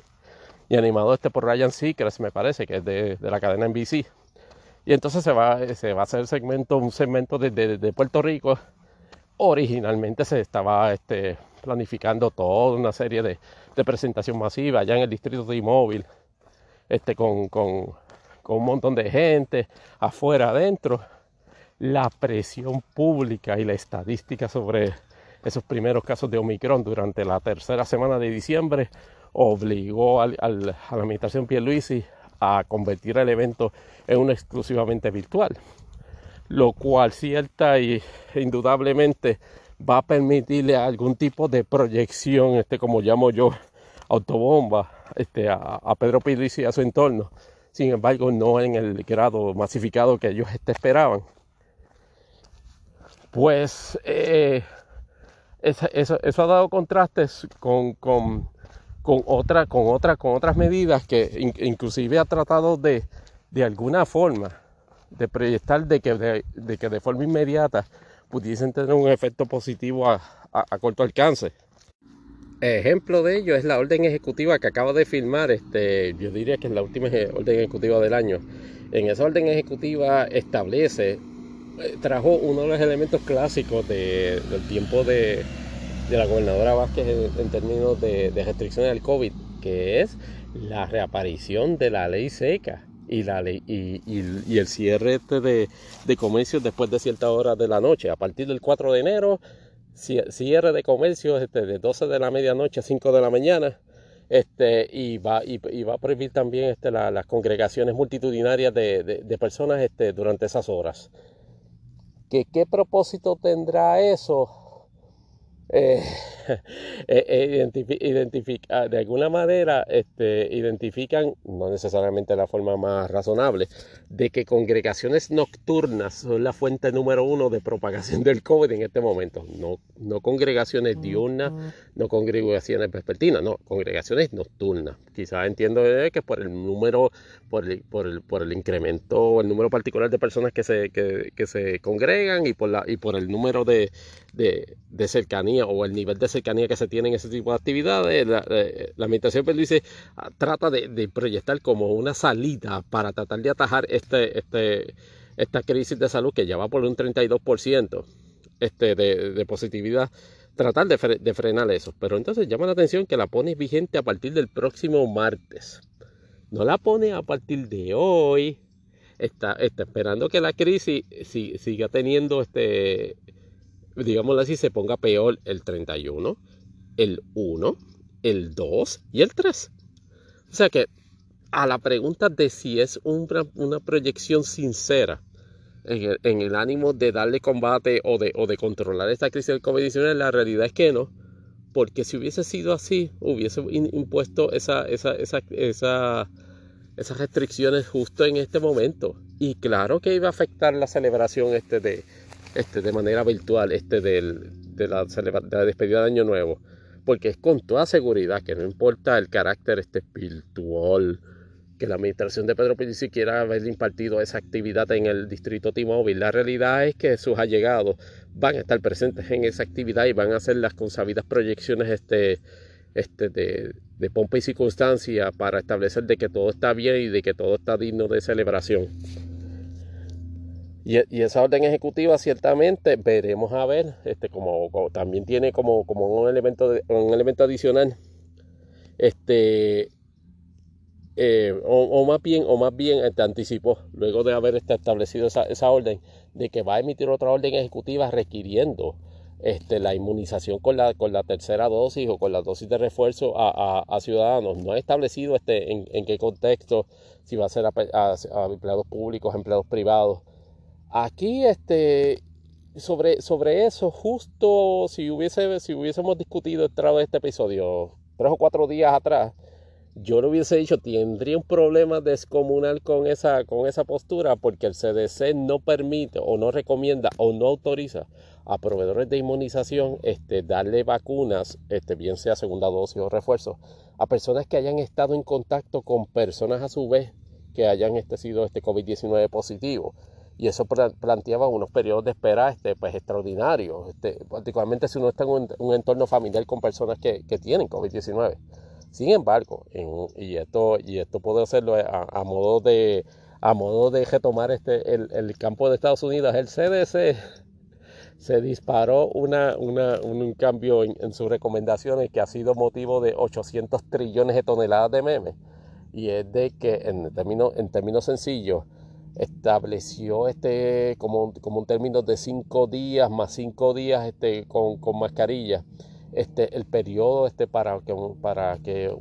animado este por Ryan Seacrest, me parece, que es de, la cadena NBC. Y entonces se va, se va a hacer segmento, un segmento de, Puerto Rico. Originalmente se estaba este, planificando toda una serie de, de presentación masiva allá en el distrito de Inmóvil este, con, un montón de gente afuera, adentro, la presión pública y la estadística sobre esos primeros casos de Omicron durante la tercera semana de diciembre obligó a la administración Pierluisi a convertir el evento en uno exclusivamente virtual, lo cual cierta y indudablemente va a permitirle algún tipo de proyección, este como llamo yo, autobomba este, a, Pedro Pidis y a su entorno. Sin embargo, no en el grado masificado que ellos este, esperaban. Pues eh, eso, ha dado contrastes con, con, con, otra, con, otra, con otras medidas que inclusive ha tratado de, de alguna forma, de proyectar de que de, que de forma inmediata pudiesen tener un efecto positivo a corto alcance. Ejemplo de ello es la orden ejecutiva que acaba de firmar, este, yo diría que es la última orden ejecutiva del año. En esa orden ejecutiva establece, eh, trajo uno de los elementos clásicos del tiempo de, la gobernadora Vázquez en, términos de, restricciones al COVID, que es la reaparición de la ley seca y, la ley, y, el cierre este de, de comercios después de cierta hora de la noche. A partir del 4 de enero cierre de comercio este, de 12 de la medianoche a 5 de la mañana. Este, y, va, y, va a prohibir también este, las congregaciones multitudinarias de, de, personas este, durante esas horas. ¿Qué, ¿Qué propósito tendrá eso? Eh, eh, eh ah, de alguna manera este, identifican, no necesariamente la forma más razonable, de que congregaciones nocturnas son la fuente número uno de propagación del COVID en este momento. No, no congregaciones diurnas, no congregaciones vespertinas, no, congregaciones nocturnas. Quizás entiendo que por el número, por el, por el, por el incremento, el número particular de personas que se, que, que se congregan y por, la, y por el número de, de, cercanía o el nivel de cercanía que se tiene en ese tipo de actividades, la, eh, la administración pues, dice, ah, trata de, proyectar como una salida para tratar de atajar este, este, esta crisis de salud que ya va por un 32% este, de, positividad tratar de, frenar eso. Pero entonces llama la atención que la pone vigente a partir del próximo martes. No la pone a partir de hoy. Está, está esperando que la crisis siga teniendo este, digámoslo así, se ponga peor el 31, el 1, el 2 y el 3. O sea que a la pregunta de si es una, proyección sincera en el, ánimo de darle combate o de, o de controlar esta crisis del COVID-19, la realidad es que no. Porque si hubiese sido así, hubiese impuesto esa, esa, esa, esa, esas restricciones justo en este momento. Y claro que iba a afectar la celebración este de, este, de manera virtual este del, de, la, de la despedida de Año Nuevo. Porque es con toda seguridad que no importa el carácter este virtual que la administración de Pedro Pizzi quiera haber impartido esa actividad en el distrito T-Mobile. La realidad es que sus allegados van a estar presentes en esa actividad y van a hacer las consabidas proyecciones este, este, de, de pompa y circunstancia para establecer de que todo está bien y de que todo está digno de celebración. Y, esa orden ejecutiva ciertamente veremos a ver, este, como, también tiene como, como un, elemento un elemento adicional, este, eh, o, más bien, o más bien te este, anticipó, luego de haber este, establecido esa, esa, orden, de que va a emitir otra orden ejecutiva requiriendo este, la inmunización con la, con la tercera dosis o con la dosis de refuerzo a, ciudadanos. No ha establecido este, en, qué contexto, si va a ser a, empleados públicos, empleados privados. Aquí, este, sobre, sobre eso, justo si, hubiese, si hubiésemos discutido de este episodio tres o cuatro días atrás, yo lo hubiese dicho, tendría un problema descomunal con esa, con esa postura porque el CDC no permite o no recomienda o no autoriza a proveedores de inmunización este, darle vacunas, este, bien sea segunda dosis o refuerzo, a personas que hayan estado en contacto con personas a su vez que hayan este, sido este COVID-19 positivo. Y eso planteaba unos periodos de espera este, pues, extraordinarios, este, particularmente si uno está en un, entorno familiar con personas que, que tienen COVID-19. Sin embargo, y, esto, y esto puedo hacerlo a, modo de a modo de retomar este, el, el campo de Estados Unidos, el CDC se disparó una, un cambio en, sus recomendaciones que ha sido motivo de 800 trillones de toneladas de memes. Y es de que, en términos, en términos sencillos, estableció este como, como un término de cinco días más cinco días este, con, mascarilla. Este, el periodo este, para, que, para, que,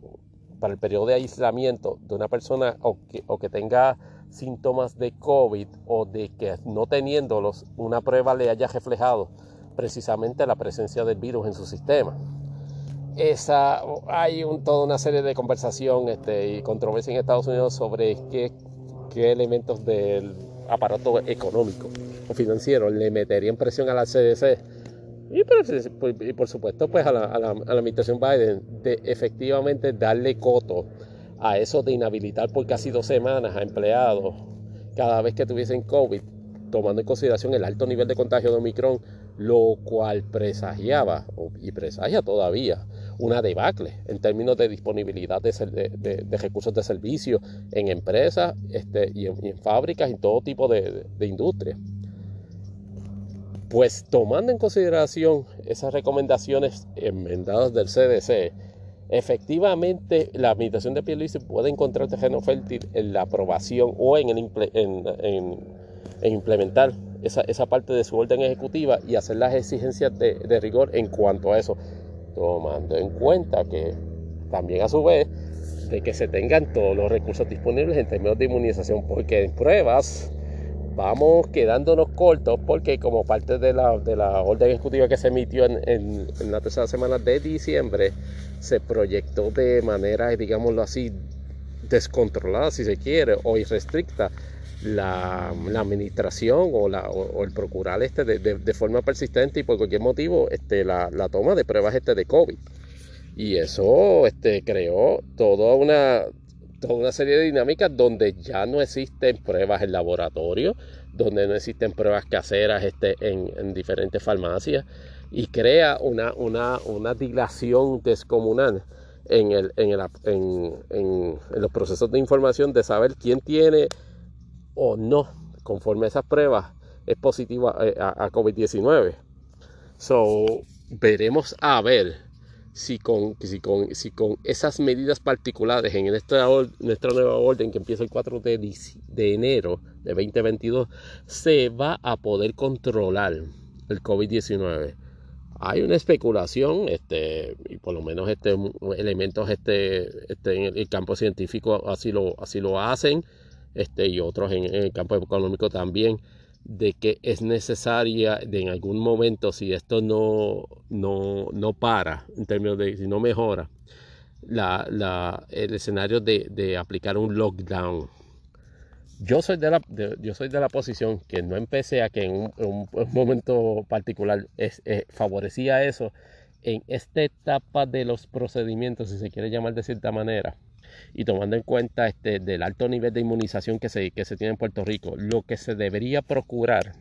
para el periodo de aislamiento de una persona o que, o que tenga síntomas de COVID o de que no teniéndolos una prueba le haya reflejado precisamente la presencia del virus en su sistema. Esa, hay un, toda una serie de conversación este, y controversia en Estados Unidos sobre qué, qué elementos del aparato económico o financiero le meterían presión a la CDC y, pues, por supuesto pues a la, a la administración Biden de efectivamente darle coto a eso de inhabilitar por casi dos semanas a empleados cada vez que tuviesen COVID, tomando en consideración el alto nivel de contagio de Omicron, lo cual presagiaba y presagia todavía una debacle en términos de disponibilidad de, recursos de servicio en empresas este, y, en, fábricas y todo tipo de, de industria. Pues tomando en consideración esas recomendaciones enmendadas del CDC, efectivamente la administración de Pierluisi puede encontrar terreno fértil en la aprobación o en, en, implementar esa, parte de su orden ejecutiva y hacer las exigencias de, de, rigor en cuanto a eso, tomando en cuenta que también a su vez de que se tengan todos los recursos disponibles en términos de inmunización, porque en pruebas vamos quedándonos cortos porque como parte de la, de la orden ejecutiva que se emitió en, en, la tercera semana de diciembre, se proyectó de manera, digámoslo así, descontrolada, si se quiere, o irrestricta, la, administración o, el procurar este de, forma persistente y por cualquier motivo este, la, toma de pruebas este de COVID. Y eso este, creó toda una, serie de dinámicas donde ya no existen pruebas en laboratorio, donde no existen pruebas caseras este, en, diferentes farmacias y crea una, dilación descomunal en, el, en, en, los procesos de información de saber quién tiene o no, conforme a esas pruebas, es positivo a, a, a COVID-19. So, veremos a ver si con, si con, si con esas medidas particulares en esta, nuestra nueva orden que empieza el 4 de, de enero de 2022 se va a poder controlar el COVID-19 hay una especulación, este, y por lo menos este, elementos este, este, en el campo científico así lo, así lo hacen, este, y otros en, el campo económico también, de que es necesaria de en algún momento, si esto no, no, no para, en términos de si no mejora, la, la, el escenario de, de, aplicar un lockdown. Yo soy de la, yo soy de la posición que no empecé a que en un, momento particular eh, favorecía eso en esta etapa de los procedimientos, si se quiere llamar de cierta manera, y tomando en cuenta este, del alto nivel de inmunización que se, que se tiene en Puerto Rico, lo que se debería procurar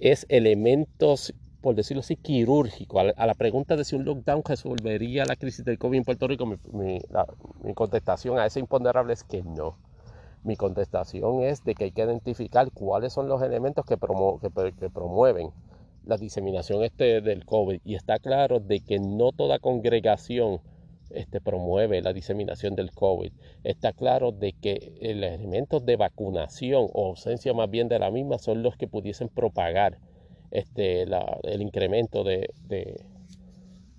es elementos, por decirlo así, quirúrgicos. A la, pregunta de si un lockdown resolvería la crisis del COVID en Puerto Rico, mi, contestación a ese imponderable es que no. Mi contestación es de que hay que identificar cuáles son los elementos que, que promueven la diseminación este del COVID y está claro de que no toda congregación este, promueve la diseminación del COVID. Está claro de que los elementos de vacunación o ausencia más bien de la misma son los que pudiesen propagar este, el incremento de, de,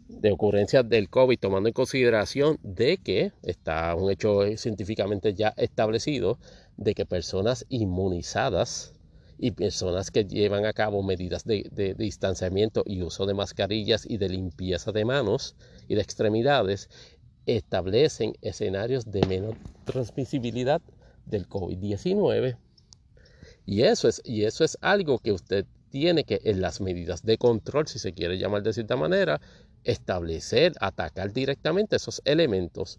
de ocurrencias del COVID, tomando en consideración de que está un hecho científicamente ya establecido de que personas inmunizadas y personas que llevan a cabo medidas de, distanciamiento y uso de mascarillas y de limpieza de manos y de extremidades establecen escenarios de menor transmisibilidad del COVID-19. Y eso, es, y eso es algo que usted tiene que en las medidas de control, si se quiere llamar de cierta manera, establecer, atacar directamente esos elementos.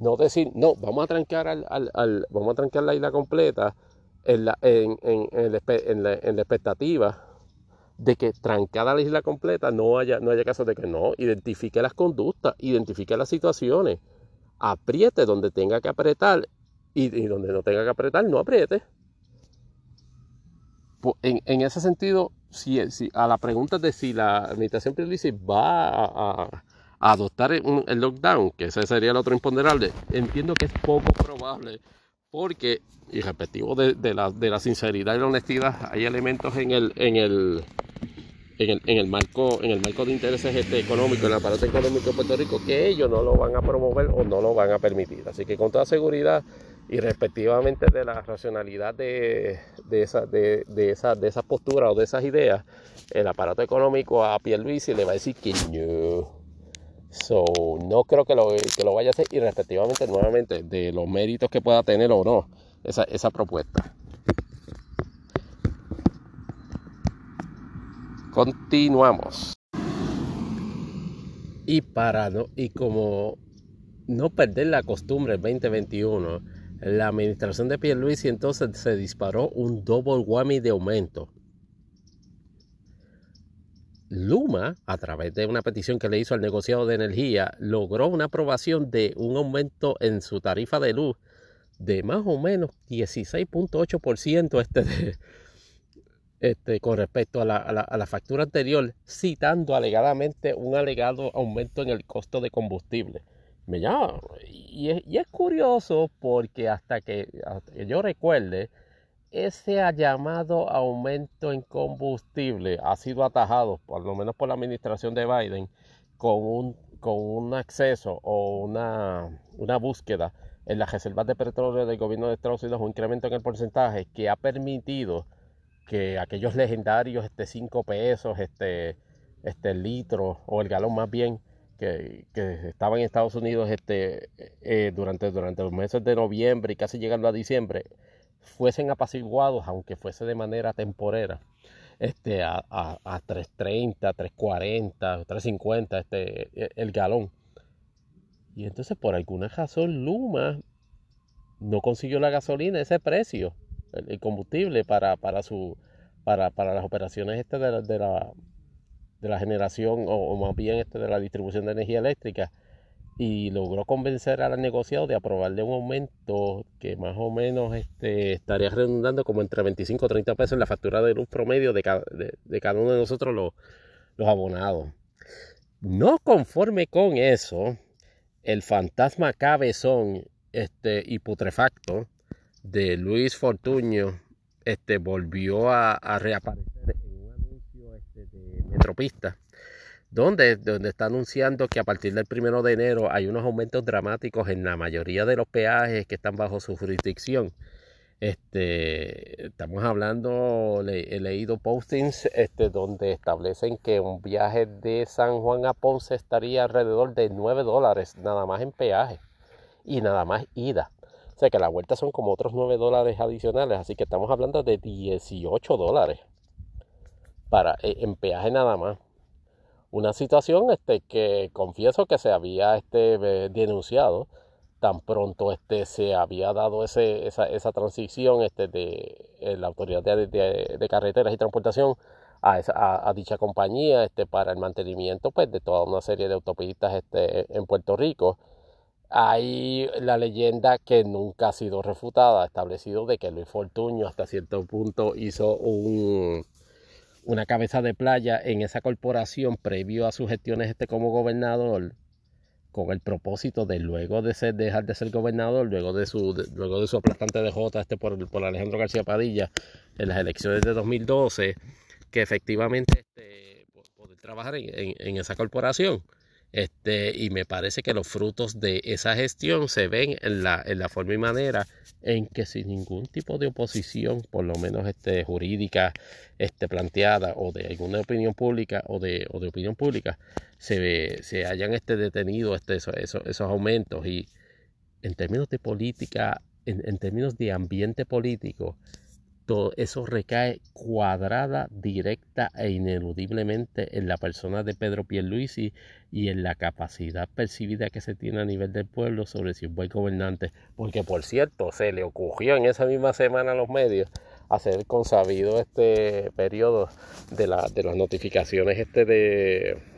No decir, no, vamos a trancar, al, vamos a trancar la isla completa en la, en, en, la, expectativa de que trancada la isla completa no haya, no haya caso de que no, identifique las conductas, identifique las situaciones, apriete donde tenga que apretar y, donde no tenga que apretar, no apriete. En, ese sentido, si, si, a la pregunta de si la administración va a, adoptar el lockdown, que ese sería el otro imponderable, entiendo que es poco probable porque, y de, la, sinceridad y la honestidad, hay elementos en el, marco, de intereses este económicos, en el aparato económico de Puerto Rico, que ellos no lo van a promover o no lo van a permitir. Así que con toda seguridad y respectivamente de la racionalidad de esas posturas o de esas ideas, el aparato económico a Pierluisi le va a decir que no So, no creo que lo, que lo vaya a hacer y respectivamente nuevamente de los méritos que pueda tener o no esa, esa propuesta. Continuamos. Y para no, y como no perder la costumbre 2021, la administración de Pierluisi entonces se disparó un double whammy de aumento. Luma, a través de una petición que le hizo al negociado de energía, logró una aprobación de un aumento en su tarifa de luz de más o menos 16.8% este, este con respecto a la, factura anterior, citando alegadamente un alegado aumento en el costo de combustible. Me llama, y es, curioso porque hasta que, hasta que yo recuerde, ese llamado aumento en combustible ha sido atajado, por lo menos por la administración de Biden, con un, con un acceso o una, una búsqueda en las reservas de petróleo del gobierno de Estados Unidos, un incremento en el porcentaje que ha permitido que aquellos legendarios este 5 pesos, este, este litro o el galón más bien, que, que estaban en Estados Unidos este, eh, durante, durante los meses de noviembre y casi llegando a diciembre, fuesen apaciguados, aunque fuese de manera temporera, este, a, a, a 3.30, 3.40, 3.50 este, e, el galón. Y entonces por alguna razón Luma no consiguió la gasolina ese precio, el, combustible para, para, su, para, para las operaciones este de, la, de, la, de la generación o, o, más bien este de la distribución de energía eléctrica y logró convencer al negociado de aprobarle un aumento que más o menos este, estaría redundando como entre 25 o 30 pesos en la factura de luz promedio de cada, de, cada uno de nosotros los, los abonados. No conforme con eso, el fantasma cabezón este, y putrefacto de Luis Fortuño este, volvió a, reaparecer en un anuncio este, de Metropista donde, donde está anunciando que a partir del primero de enero hay unos aumentos dramáticos en la mayoría de los peajes que están bajo su jurisdicción. Este, estamos hablando, he leído postings este, donde establecen que un viaje de San Juan a Ponce estaría alrededor de 9 dólares nada más en peaje y nada más ida. O sea que la vuelta son como otros 9 dólares adicionales, así que estamos hablando de 18 dólares para, eh, en peaje nada más. Una situación este, que confieso que se había este, denunciado tan pronto este, se había dado ese, esa, esa transición de eh, la Autoridad de, Carreteras y Transportación a, a, a, dicha compañía para el mantenimiento pues, de toda una serie de autopistas en Puerto Rico. Hay la leyenda que nunca ha sido refutada, establecido de que Luis Fortuño hasta cierto punto hizo un, una cabeza de playa en esa corporación previo a sus gestiones este, como gobernador con el propósito de luego de ser, dejar de ser gobernador, luego de su, luego de su aplastante DJ este por, por Alejandro García Padilla en las elecciones de 2012, que efectivamente este, poder trabajar en esa corporación. Este, y me parece que los frutos de esa gestión se ven en la, en la forma y manera en que sin ningún tipo de oposición, por lo menos este, jurídica este, planteada o de alguna opinión pública o de, o de opinión pública, se, se hayan este, detenido esos, aumentos. Y en términos de política, en, en términos de ambiente político, todo eso recae cuadrada, directa e ineludiblemente en la persona de Pedro Pierluisi y en la capacidad percibida que se tiene a nivel del pueblo sobre si es buen gobernante. Porque, por cierto, se le ocurrió en esa misma semana a los medios hacer consabido este periodo de, la, de las notificaciones este de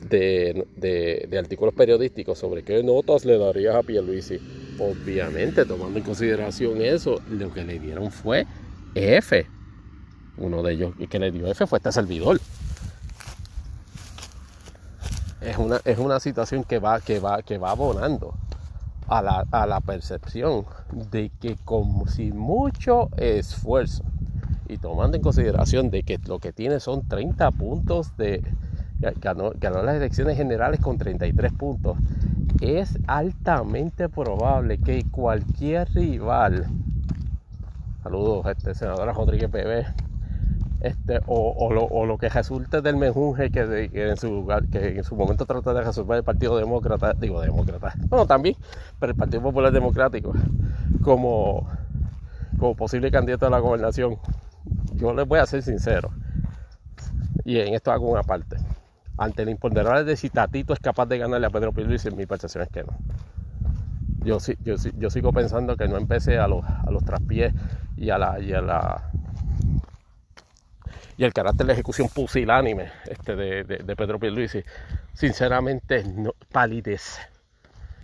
de, artículos periodísticos sobre qué notas le darías a Pierluisi. Obviamente, tomando en consideración eso, lo que le dieron fue F. Uno de ellos que le dio F fue este servidor. Es una, es una situación que va, que va, que va abonando a la, a la percepción de que con sin mucho esfuerzo y tomando en consideración de que lo que tiene son 30 puntos de, ganó, las elecciones generales con 33 puntos. Es altamente probable que cualquier rival, saludos, este, senadora Rodríguez Bebé, este, o, lo, que resulte del menjunje que, en su, que en su momento trata de resolver el Partido Demócrata, digo demócrata, bueno también, pero el Partido Popular Democrático, como, como posible candidato a la gobernación, yo les voy a ser sincero, y en esto hago una parte ante el imponderable de si Tatito es capaz de ganarle a Pedro Pierluisi, mi percepción es que no. Yo, yo, yo sigo pensando que no empecé a los, a los traspiés y a la, y a la y el carácter de ejecución pusilánime este de, de, Pedro Pierluisi, sinceramente no, palidece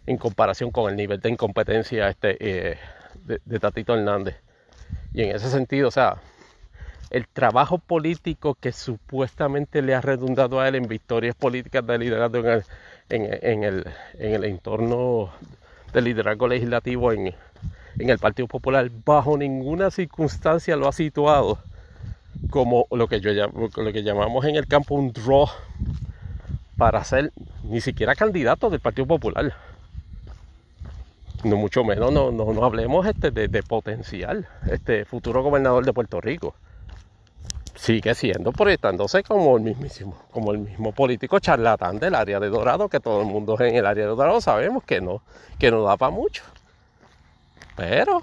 en comparación con el nivel de incompetencia este, eh, de, de Tatito Hernández. Y en ese sentido, o sea, el trabajo político que supuestamente le ha redundado a él en victorias políticas de liderazgo en el, entorno del liderazgo legislativo en, el Partido Popular, bajo ninguna circunstancia lo ha situado como lo que, yo, lo que llamamos en el campo un draw para ser ni siquiera candidato del Partido Popular. No mucho menos, no, no, hablemos este de, de potencial este futuro gobernador de Puerto Rico sigue siendo proyectándose como el mismísimo, como el mismo político charlatán del área de Dorado, que todo el mundo en el área de Dorado sabemos que no, que no da para mucho. Pero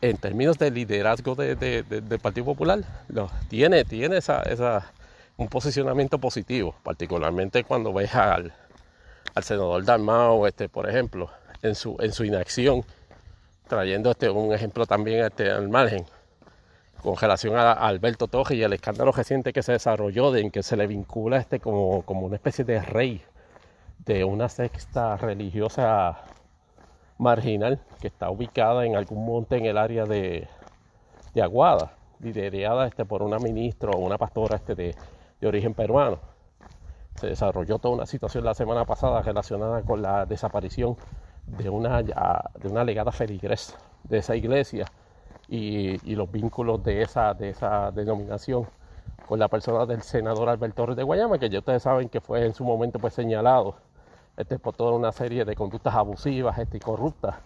en términos de liderazgo de, del Partido Popular, lo, tiene, tiene esa, un posicionamiento positivo, particularmente cuando ves al, al senador Dalmao, este, por ejemplo, en su, en su inacción, trayendo este, un ejemplo también este, al margen con relación a, Alberto Torres y el escándalo reciente que se desarrolló de en que se le vincula este como, como una especie de rey de una sexta religiosa marginal que está ubicada en algún monte en el área de, de Aguada, liderada este, por una ministra o una pastora este, de, de origen peruano. Se desarrolló toda una situación la semana pasada relacionada con la desaparición de una, de una legada feligres de esa iglesia y, los vínculos de esa, de esa denominación con la persona del senador Alberto Torres de Guayama, que ya ustedes saben que fue en su momento pues señalado este, por toda una serie de conductas abusivas este, y corruptas,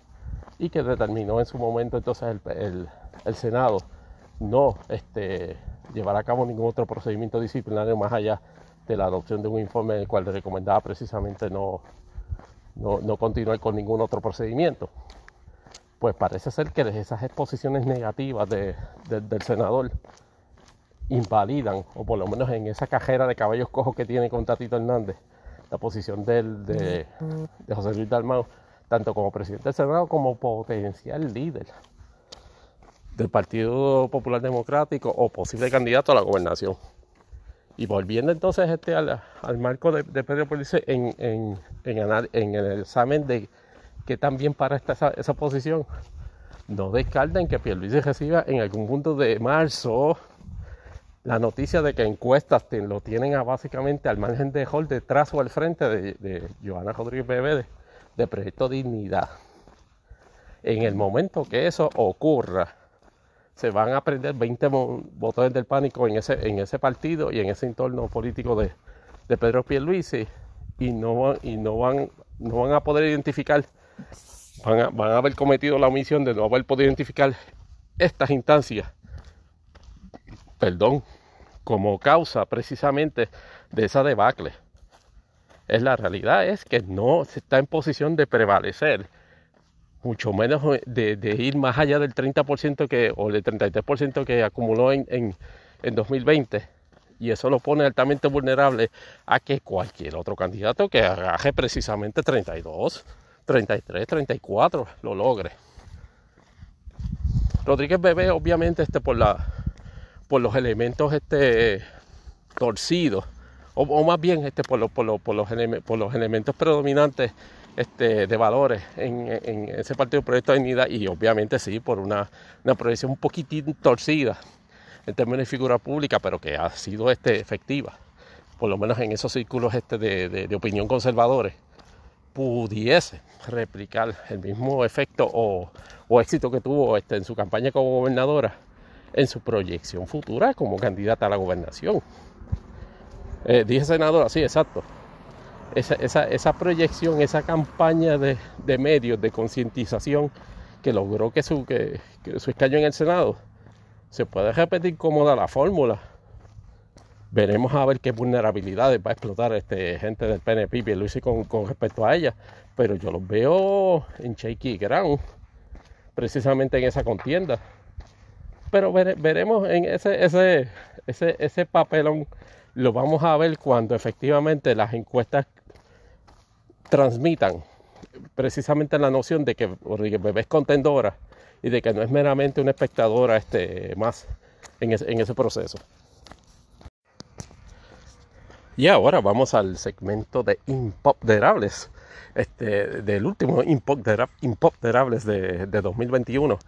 y que determinó en su momento entonces el, el, Senado no este, llevar a cabo ningún otro procedimiento disciplinario más allá de la adopción de un informe en el cual le recomendaba precisamente no, no, no continuar con ningún otro procedimiento. Pues parece ser que esas exposiciones negativas del senador invalidan, o por lo menos en esa cajera de caballos cojos que tiene con Tatito Hernández, la posición de, de José Luis Dalmau, tanto como presidente del Senado como potencial líder del Partido Popular Democrático o posible candidato a la gobernación. Y volviendo entonces este al, marco de, Pedro Pérez en, en, en, el examen de qué también para esta, esa, posición, no descarten que Pierluisi reciba en algún punto de marzo la noticia de que encuestas lo tienen básicamente al margen de hall detrás o al frente de, de Joana Rodríguez Bebé de Proyecto Dignidad. En el momento que eso ocurra, se van a prender 20 botones del pánico en ese, en ese partido y en ese entorno político de, de Pedro Pierluisi y no, y no, van, no van a poder identificar, van a, van a haber cometido la omisión de no haber podido identificar estas instancias, perdón, como causa precisamente de esa debacle. Es la realidad es que no se está en posición de prevalecer mucho menos de, ir más allá del 30% que, o del 33% que acumuló en, en, 2020. Y eso lo pone altamente vulnerable a que cualquier otro candidato que agarre precisamente 32, 33, 34 lo logre. Rodríguez Bebé, obviamente, este, por, la, por los elementos este, torcidos, o, más bien este, por, por, los, por los elementos predominantes este, de valores en, ese partido Proyecto de Dignidad y obviamente sí por una, una proyección un poquitín torcida en términos de figura pública, pero que ha sido este, efectiva, por lo menos en esos círculos este, de, opinión conservadores, pudiese replicar el mismo efecto o, éxito que tuvo este, en su campaña como gobernadora en su proyección futura como candidata a la gobernación. Eh, dije senadora, sí, exacto esa, esa, proyección, esa campaña de, medios, de concientización que logró que su, que, su escaño en el Senado se puede repetir como da la fórmula. Veremos a ver qué vulnerabilidades va a explotar este gente del PNP y Luis con, con respecto a ella. Pero yo los veo en shaky ground, precisamente en esa contienda. Pero veremos en ese, ese, ese, ese papelón, lo vamos a ver cuando efectivamente las encuestas transmitan precisamente la noción de que Bebé es contendora y de que no es meramente una espectadora este, más en ese, proceso. Y ahora vamos al segmento de imponderables, este, del último imponderables de, de 2021.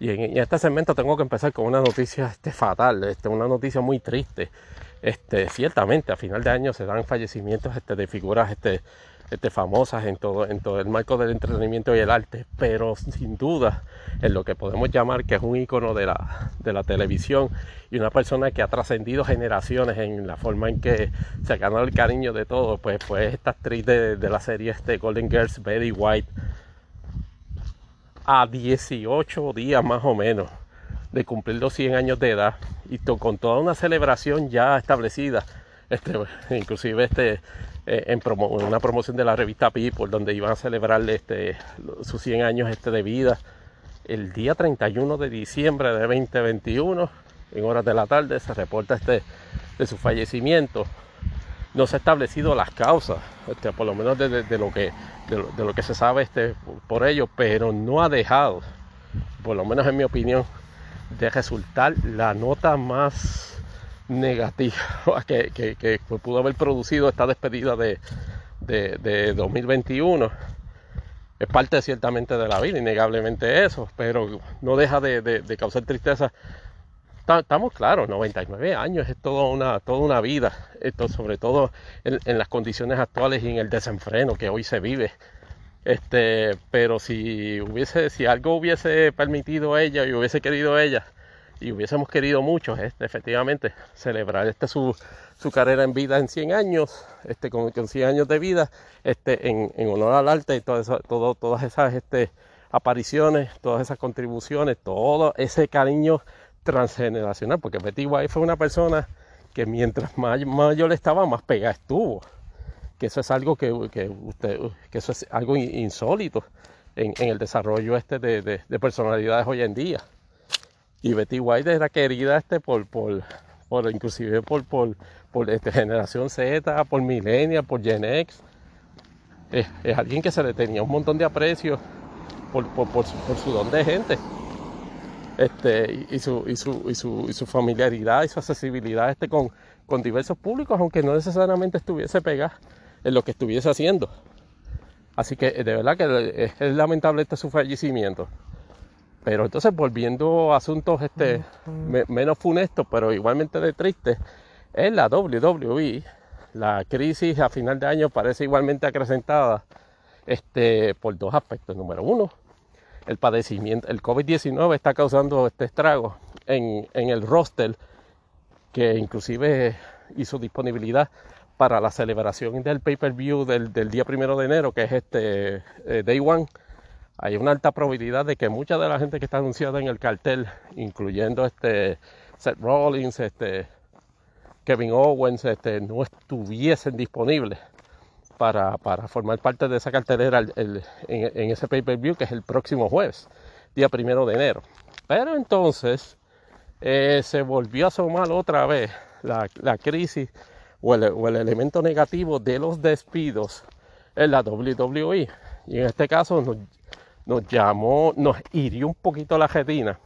Y en, este segmento tengo que empezar con una noticia este, fatal, este, una noticia muy triste. Este, ciertamente a final de año se dan fallecimientos este, de figuras este, este, famosas en todo, en todo el marco del entretenimiento y el arte, pero sin duda en lo que podemos llamar que es un icono de la, de la televisión y una persona que ha trascendido generaciones en la forma en que se ha ganado el cariño de todos, pues fue esta actriz de, la serie este Golden Girls, Betty White, a 18 días más o menos de cumplir los 100 años de edad y con toda una celebración ya establecida, este, inclusive este, eh, en una promoción de la revista People, donde iban a celebrarle este, sus 100 años este, de vida. El día 31 de diciembre de 2021, en horas de la tarde, se reporta este, de su fallecimiento. No se han establecido las causas, este, por lo menos de, lo que, de, lo, que se sabe este, por ello, pero no ha dejado, por lo menos en mi opinión, de resultar la nota más negativa que, pudo haber producido esta despedida de, de, 2021 es parte ciertamente de la vida, innegablemente eso, pero no deja de, causar tristeza. Estamos claros, 99 años es toda una, toda una vida, esto sobre todo en, las condiciones actuales y en el desenfreno que hoy se vive. Este, pero si hubiese, si algo hubiese permitido ella y hubiese querido ella, y hubiésemos querido mucho, este, efectivamente, celebrar este, su, su, carrera en vida en 100 años, este, con, con 100 años de vida, este, en, en honor al arte y todo todo, todas esas este, apariciones, todas esas contribuciones, todo ese cariño transgeneracional, porque Betty White fue una persona que mientras más mayor estaba, más pegada estuvo. que eso es algo que, usted, que eso es algo insólito en, el desarrollo este de, personalidades hoy en día. Y Betty White era querida este por, por, por inclusive por, por, por este, generación Z, por millennial, por Gen X. Es, alguien que se le tenía un montón de aprecio por, por, su, don de gente. Este, y, su, y, su, y, su, y su familiaridad y su accesibilidad este con, con diversos públicos, aunque no necesariamente estuviese pegada en lo que estuviese haciendo. Así que de verdad que es lamentable este su fallecimiento. Pero entonces volviendo a asuntos este, menos funestos, pero igualmente de tristes, en la WWE, la crisis a final de año parece igualmente acrecentada este, por dos aspectos. Número uno, el padecimiento, el COVID-19 está causando este estrago en, en el roster que inclusive hizo disponibilidad para la celebración del pay-per-view del, día primero de enero, que es este eh, Day One, hay una alta probabilidad de que mucha de la gente que está anunciada en el cartel, incluyendo este Seth Rollins, este Kevin Owens, este, no estuviesen disponibles para, formar parte de esa cartelera en, ese pay-per-view que es el próximo jueves, día primero de enero. Pero entonces eh, se volvió a asomar otra vez la, la crisis o el, elemento negativo de los despidos en la WWE. Y en este caso nos, llamó, nos hirió un poquito la retina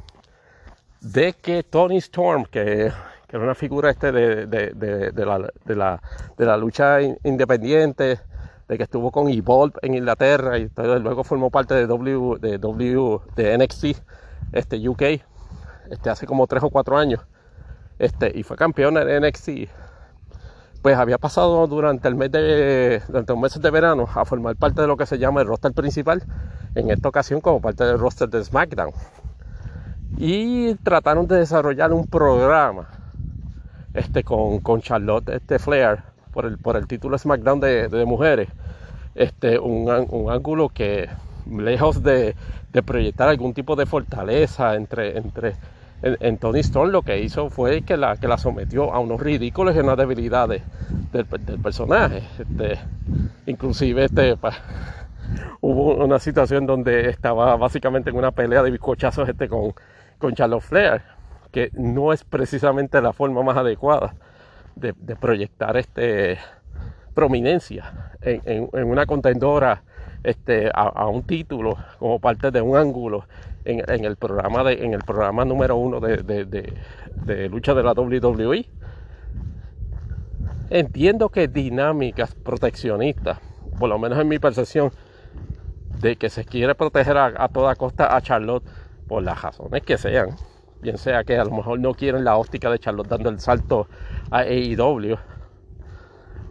de que Tony Storm, que, era una figura este de, la, lucha independiente, de que estuvo con Evolve en Inglaterra y luego formó parte de W, de W, de NXT, este UK, este hace como tres o cuatro años, este, y fue campeón de NXT pues había pasado durante el mes de durante los meses de verano a formar parte de lo que se llama el roster principal, en esta ocasión como parte del roster de SmackDown. Y trataron de desarrollar un programa este, con, con Charlotte este, Flair por el, por el título SmackDown de, mujeres. Este, un, un, ángulo que lejos de, de, proyectar algún tipo de fortaleza entre, entre en, Tony Storm lo que hizo fue que la, que la sometió a unos ridículos y unas debilidades del, personaje. Este, inclusive este, hubo una situación donde estaba básicamente en una pelea de bizcochazos este, con, con Charlotte Flair, que no es precisamente la forma más adecuada de, proyectar este, prominencia en, una contendora este, a, un título como parte de un ángulo en, el, programa de, en el programa número uno de, lucha de la WWE. Entiendo que dinámicas proteccionistas, por lo menos en mi percepción, de que se quiere proteger a, toda costa a Charlotte por las razones que sean, bien sea que a lo mejor no quieren la óptica de Charlotte dando el salto a AEW,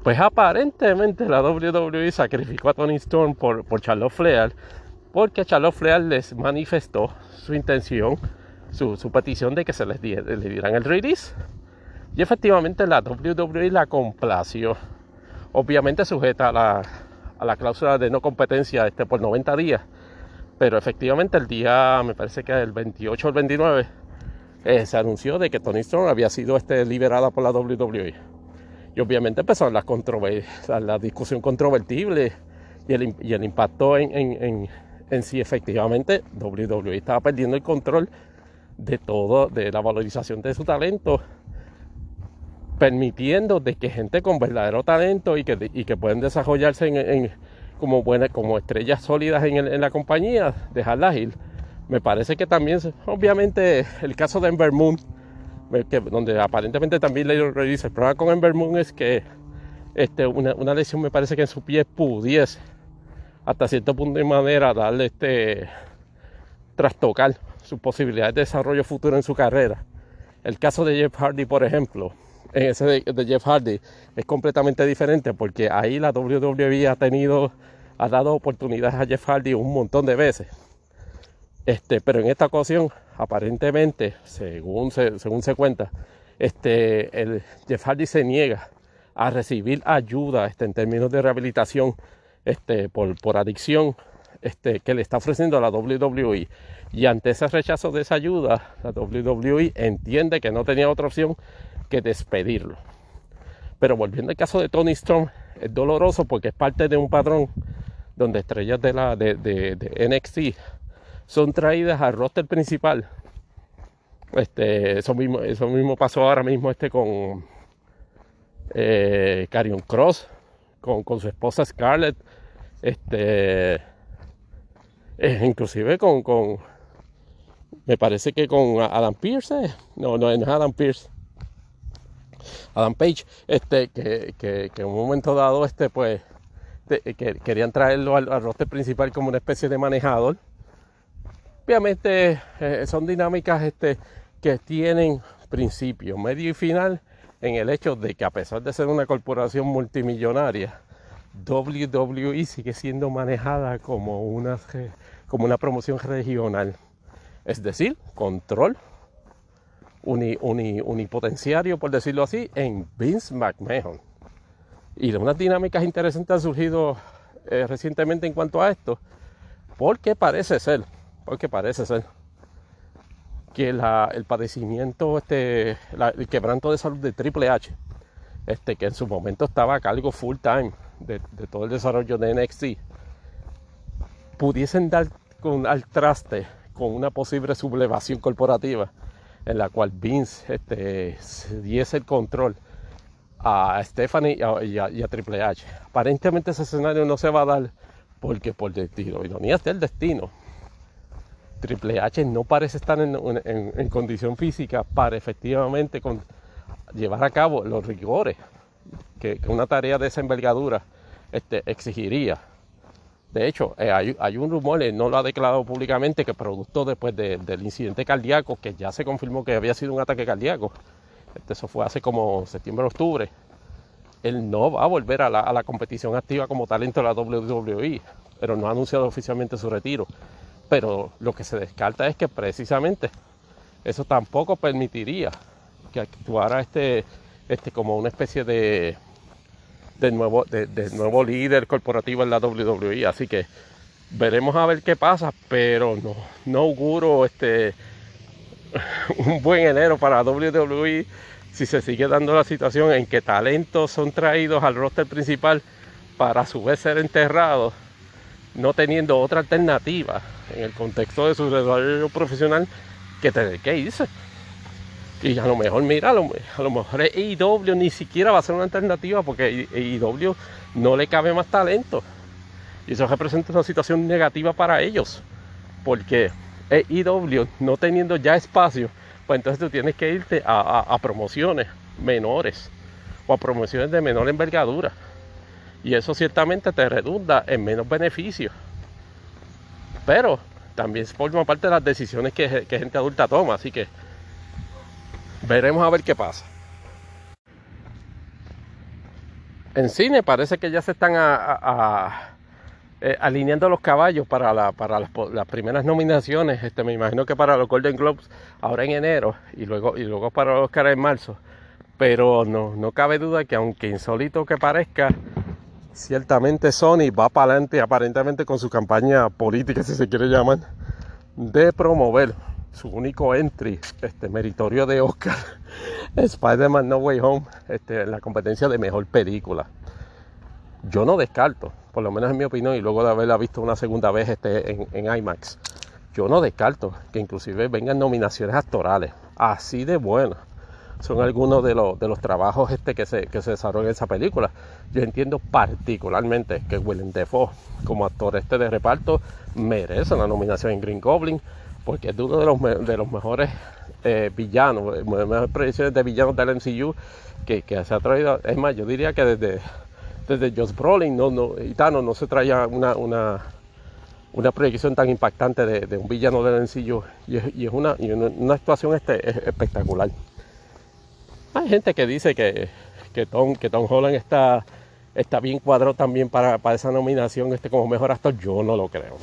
pues aparentemente la WWE sacrificó a Tony Storm por, por Charlotte Flair porque Charlotte Flair les manifestó su intención, su, petición de que se les, le dieran el release. Y efectivamente la WWE la complació, obviamente sujeta a la, cláusula de no competencia este, por 90 días. Pero efectivamente el día, me parece que el 28 o el 29, eh, se anunció de que Tony Storm había sido este, liberada por la WWE. Y obviamente empezó la, la discusión controvertible y el, impacto en en si efectivamente WWE estaba perdiendo el control de todo, de la valorización de su talento, permitiendo de que gente con verdadero talento y que, y que pueden desarrollarse en, como, buenas, como estrellas sólidas en, la compañía, dejarlas ir. Me parece que también, obviamente, el caso de Ember Moon, donde aparentemente también le dice, el problema con Ember Moon es que este, una, una lesión me parece que en su pie pudiese hasta cierto punto de manera darle este trastocar sus posibilidades de desarrollo futuro en su carrera. El caso de Jeff Hardy, por ejemplo, ese de, Jeff Hardy es completamente diferente porque ahí la WWE ha tenido, ha dado oportunidades a Jeff Hardy un montón de veces. Este, pero en esta ocasión, aparentemente, según se, según se cuenta, este, el Jeff Hardy se niega a recibir ayuda este, en términos de rehabilitación este, por, adicción este, que le está ofreciendo la WWE. Y ante ese rechazo de esa ayuda, la WWE entiende que no tenía otra opción que despedirlo. Pero volviendo al caso de Tony Storm, es doloroso porque es parte de un patrón donde estrellas de la de, NXT son traídas al roster principal. Este, eso mismo, eso mismo pasó ahora mismo este con eh, Carion Cross, con, su esposa Scarlett, este, eh, inclusive con, con, me parece que con Adam Pierce, eh. no, no, es Adam Pierce, Adam Page, este, que, que, que en un momento dado, este, pues, que querían traerlo al, roster principal como una especie de manejador. Obviamente eh, son dinámicas este, que tienen principio, medio y final en el hecho de que a pesar de ser una corporación multimillonaria, WWE sigue siendo manejada como una, como una promoción regional. Es decir, control unipotenciario, por decirlo así, en Vince McMahon. Y unas dinámicas interesantes han surgido eh, recientemente en cuanto a esto, porque parece ser, porque parece ser que el padecimiento, este, el quebranto de salud de Triple H, este, que en su momento estaba a cargo full time de, todo el desarrollo de NXT, pudiesen dar al traste con una posible sublevación corporativa en la cual Vince este, diese el control a Stephanie y a, Triple H. Aparentemente ese escenario no se va a dar porque por destino, ironía está el destino. Triple H no parece estar en, condición física para efectivamente llevar a cabo los rigores que, una tarea de esa envergadura este, exigiría. De hecho, eh, hay, un rumor, él no lo ha declarado públicamente, que producto después del incidente cardíaco, que ya se confirmó que había sido un ataque cardíaco, este, eso fue hace como septiembre-octubre, él no va a volver a la, competición activa como talento de la WWE, pero no ha anunciado oficialmente su retiro. Pero lo que se descarta es que precisamente eso tampoco permitiría que actuara este, este como una especie de, de, nuevo, de, nuevo líder corporativo en la WWE. Así que veremos a ver qué pasa, pero no, no auguro este un buen enero para WWE si se sigue dando la situación en que talentos son traídos al roster principal para a su vez ser enterrados, no teniendo otra alternativa en el contexto de su desarrollo profesional que tener que irse. Y a lo mejor, mira, a lo, mejor EIW ni siquiera va a ser una alternativa porque EIW no le cabe más talento. Y eso representa una situación negativa para ellos. Porque EIW no teniendo ya espacio pues entonces tú tienes que irte a, promociones menores o a promociones de menor envergadura. Y eso ciertamente te redunda en menos beneficios. Pero también forma parte de las decisiones que, gente adulta toma. Así que veremos a ver qué pasa. En cine parece que ya se están eh, alineando los caballos para, para las, primeras nominaciones. Este, me imagino que para los Golden Globes ahora en enero y luego, y luego para los Oscar en marzo. Pero no, no cabe duda que aunque insólito que parezca, ciertamente Sony va para adelante aparentemente con su campaña política, si se quiere llamar, de promover su único entry este, meritorio de Oscar, Spider-Man No Way Home, este, en la competencia de mejor película. Yo no descarto por lo menos en mi opinión, y luego de haberla visto una segunda vez este, en, IMAX, yo no descarto que inclusive vengan nominaciones actorales, así de buenas. Son algunos de los, de los trabajos este que, se, que se desarrollan en esa película. Yo entiendo particularmente que Willem Dafoe, como actor este de reparto, merece una nominación en Green Goblin, porque es uno de los, de los mejores eh, villanos, mejores predicciones de villanos del MCU que, que se ha traído. Es más, yo diría que desde desde Josh Brolin, no, no, no se traía una, una, una proyección tan impactante de, un villano de sencillo y es, una, una, actuación este, espectacular. Hay gente que dice que, que, Tom, que Tom Holland está, está bien cuadrado también para, esa nominación este, como mejor actor. Yo no lo creo.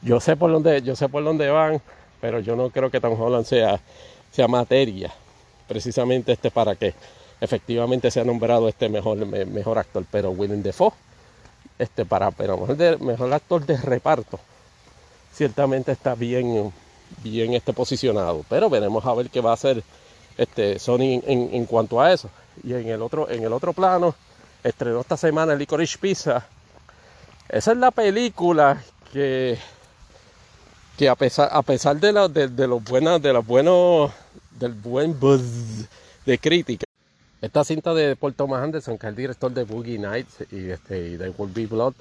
yo, sé por dónde, yo sé por dónde van, pero yo no creo que Tom Holland sea, sea materia precisamente este para que efectivamente se ha nombrado este mejor, mejor actor, pero Willem Dafoe, este para pero mejor, mejor actor de reparto, ciertamente está bien, bien este posicionado, pero veremos a ver qué va a hacer este Sony en, cuanto a eso. Y en el otro, en el otro plano, estrenó esta semana Licorice Pizza. Esa es la película que, que a pesar, a pesar de, la, de, de los buenos, de los buenos, del buen buzz de crítica, esta cinta de Paul Thomas Anderson, que es el director de Boogie Nights y, este, y de Will Be Blood,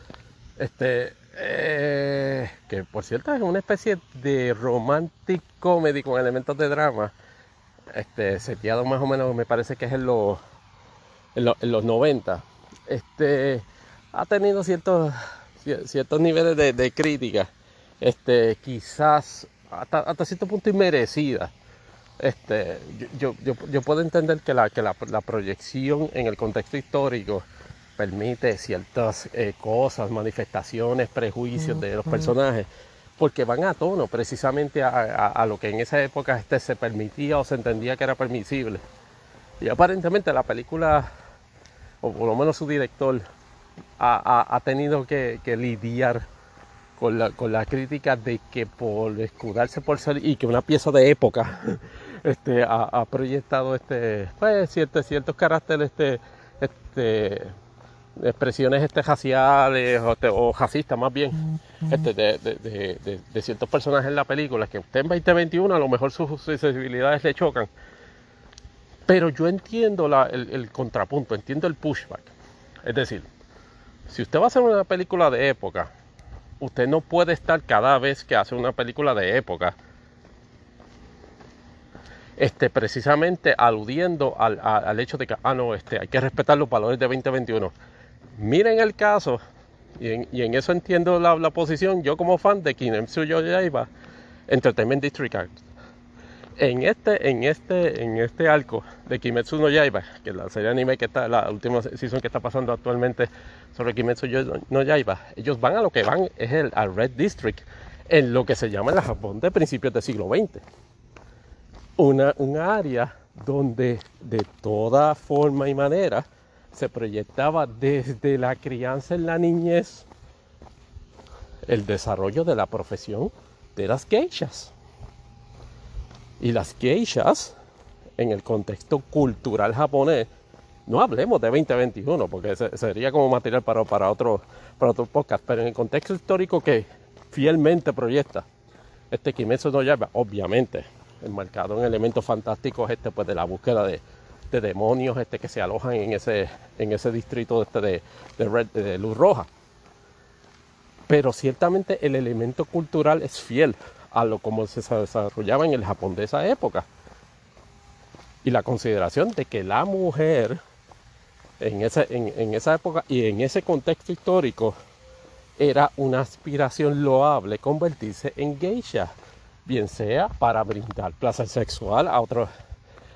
este, eh, que por cierto es una especie de romantic comedy con elementos de drama, este, seteado más o menos, me parece que es en los, en los, 90. Este, ha tenido ciertos, ciertos niveles de, crítica, este, quizás hasta, hasta cierto punto inmerecida. Este, yo, yo, yo, puedo entender que, la, que la, proyección en el contexto histórico permite ciertas eh, cosas, manifestaciones, prejuicios de los personajes, porque van a tono precisamente a, lo que en esa época este, se permitía o se entendía que era permisible. Y aparentemente la película, o por lo menos su director, ha, tenido que, lidiar con la, con crítica de que por escudarse por ser y que una pieza de época este, ha, proyectado este, pues, ciertos, ciertos caracteres, este, este, expresiones este, raciales o, o racistas más bien, este, de, de, de, ciertos personajes en la película, que usted en 2021 a lo mejor sus sensibilidades le chocan. Pero yo entiendo la, el, el contrapunto, entiendo el pushback. Es decir, si usted va a hacer una película de época, usted no puede estar cada vez que hace una película de época este, precisamente aludiendo al, hecho de que, ah, no, este, hay que respetar los valores de 2021. Miren el caso, y en, eso entiendo la, posición, yo como fan de Kinemsu Yaiba, Entertainment District En este, en este, en este arco de Kimetsu no Yaiba, que es la serie anime que está, la última season que está pasando actualmente sobre Kimetsu no Yaiba, ellos van a lo que van, es el, al Red District, en lo que se llama el Japón de principios del siglo XX una, un área donde de toda forma y manera se proyectaba desde la crianza en la niñez el desarrollo de la profesión de las geishas. Y las geishas, en el contexto cultural japonés, no hablemos de 2021, porque sería como material para, para, otro, para otro podcast, pero en el contexto histórico que fielmente proyecta este Kimetsu no Yaiba, obviamente, enmarcado en elementos fantásticos este, pues, de la búsqueda de, demonios este, que se alojan en ese, en ese distrito este de, de, luz roja. Pero ciertamente el elemento cultural es fiel a lo como se desarrollaba en el Japón de esa época. Y la consideración de que la mujer en esa, en esa época y en ese contexto histórico era una aspiración loable convertirse en geisha bien sea para brindar placer sexual a otros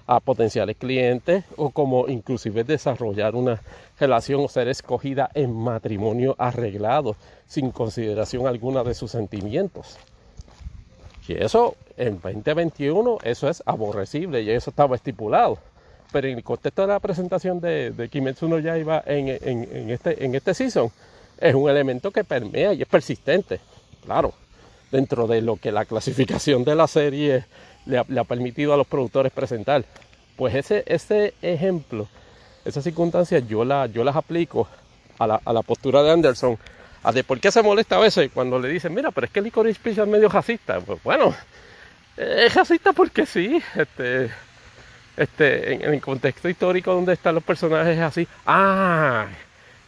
a potenciales clientes o como inclusive desarrollar una relación o ser escogida en matrimonio arreglado sin consideración alguna de sus sentimientos. Y eso en 2021 eso es aborrecible y eso estaba estipulado. Pero en el contexto de la presentación de, de Kimetsu no Yaiba en, este, en este season es un elemento que permea y es persistente. Claro, dentro de lo que la clasificación de la serie le ha, permitido a los productores presentar. Pues ese, ese ejemplo, esas circunstancias yo, la, yo las aplico a la, a la, postura de Anderson, a de por qué se molesta a veces cuando le dicen, mira, pero es que Licorice Pizza es medio racista. Pues bueno, es racista porque sí, este, este, en, el contexto histórico donde están los personajes así, ah,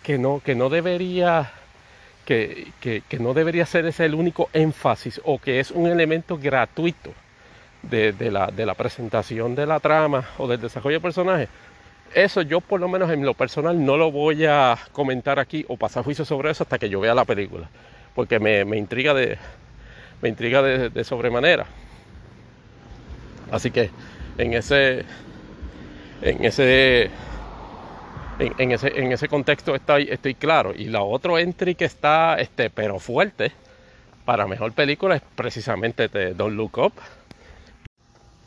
que no, que no debería que, no debería ser ese el único énfasis o que es un elemento gratuito de, la, presentación de la trama o del desarrollo del personaje. Eso yo por lo menos en lo personal no lo voy a comentar aquí o pasar juicio sobre eso hasta que yo vea la película, porque me, intriga de me intriga de sobremanera. Así que en ese en ese en, ese, en ese contexto estoy, estoy claro. Y la otro entry que está, este, pero fuerte, para mejor película es precisamente de Don't Look Up.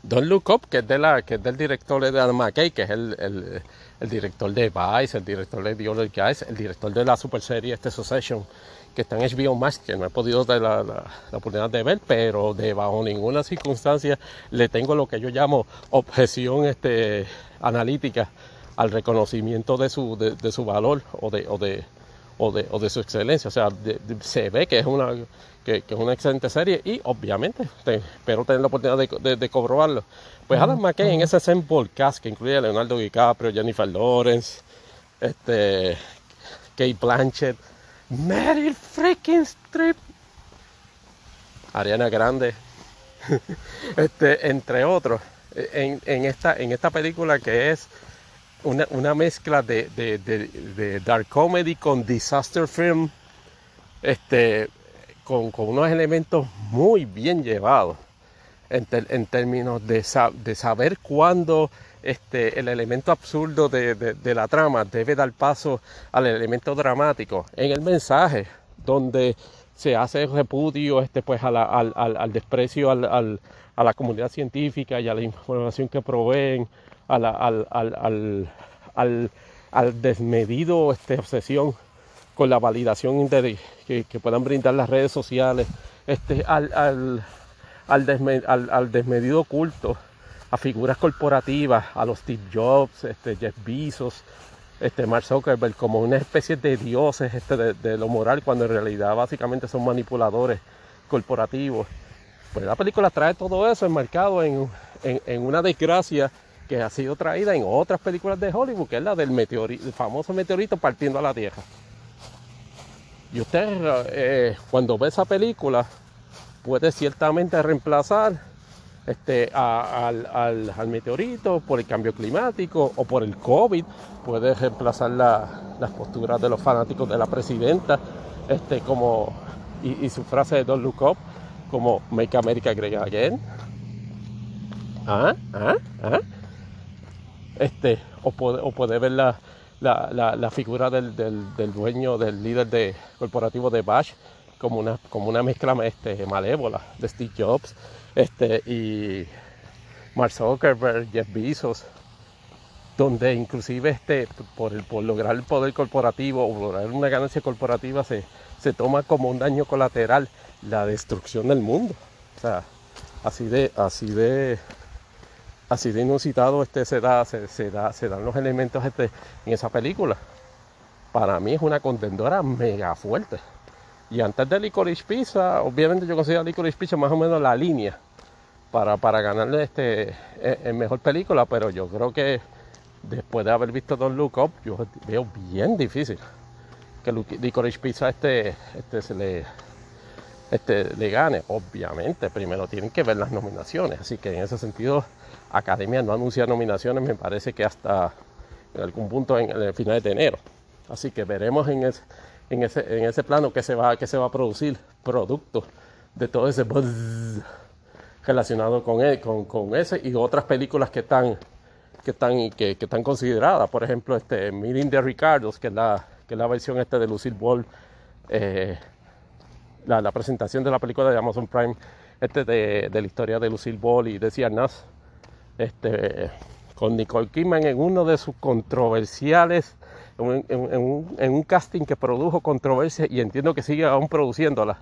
Don't Look Up, que es, de del director de Adam McKay, que es el, director de Vice, el director de The Other Guys, el director de la super serie este Succession, que está en HBO Max, que no he podido dar la, oportunidad de ver, pero de bajo ninguna circunstancia le tengo lo que yo llamo objeción este, analítica al reconocimiento de su, de, su valor o de, o de, o de, o de su excelencia. O sea, se ve que es una que, es una excelente serie y obviamente espero tener la oportunidad de, de, comprobarlo. Pues Adam McKay en ese ensemble cast que incluye a Leonardo DiCaprio, Jennifer Lawrence, este, Kate Blanchett, Mary freaking Streep, Ariana Grande, este, entre otros, en, en, esta, en esta película que es una, una mezcla de, de, de, dark comedy con disaster film, este, con, unos elementos muy bien llevados en, términos de, saber cuándo este, el elemento absurdo de, la trama debe dar paso al elemento dramático. En el mensaje, donde se hace repudio este, pues, al, desprecio al, a la comunidad científica y a la información que proveen, al, desmedido este, obsesión con la validación que, puedan brindar las redes sociales, este, al, desmedido culto a figuras corporativas, a los Steve Jobs, este, Jeff Bezos, este, Mark Zuckerberg, como una especie de dioses de, lo moral, cuando en realidad básicamente son manipuladores corporativos. Pues la película trae todo eso enmarcado en, una desgracia que ha sido traída en otras películas de Hollywood, que es la del famoso meteorito partiendo a la Tierra. Y usted eh, cuando ve esa película puede ciertamente reemplazar este, al, meteorito por el cambio climático o por el COVID, puede reemplazar las posturas de los fanáticos de la presidenta, este, como, y, su frase de Don't Look Up, como Make America Great Again. ¿Ah? ¿Ah? ¿Ah? este, o, puede, ver la, la, figura del, dueño, del líder de, corporativo de Bash como una, como una mezcla este, malévola de Steve Jobs este, y Mark Zuckerberg, Jeff Bezos, donde inclusive este, por, el, por lograr el poder corporativo o lograr una ganancia corporativa se, se toma como un daño colateral la destrucción del mundo. O sea, así de, así de así de inusitado este, se, da, se, da, se dan los elementos este, en esa película. Para mí es una contendora mega fuerte. Y antes de Licorice Pizza, obviamente yo considero Licorice Pizza más o menos la línea para, para ganarle este, e, en mejor película, pero yo creo que después de haber visto Don't Look Up, yo veo bien difícil que Licorice Pizza este, este se le este, le gane. Obviamente, primero tienen que ver las nominaciones. Así que en ese sentido, Academia no anuncia nominaciones, me parece que hasta en algún punto en, el final de enero. Así que veremos en, en, ese, en ese plano que se, va, se va a producir producto de todo ese buzz relacionado con, él, con, con, ese y otras películas que están, que están, que, están consideradas. Por ejemplo, este Meeting de Ricardos, que es la, que es la versión de Lucille Ball. Eh, la, presentación de la película de Amazon Prime este de, la historia de Lucille Ball y de Ciarnas, este, con Nicole Kidman en uno de sus controversiales, en, un, casting que produjo controversia y entiendo que sigue aún produciéndola.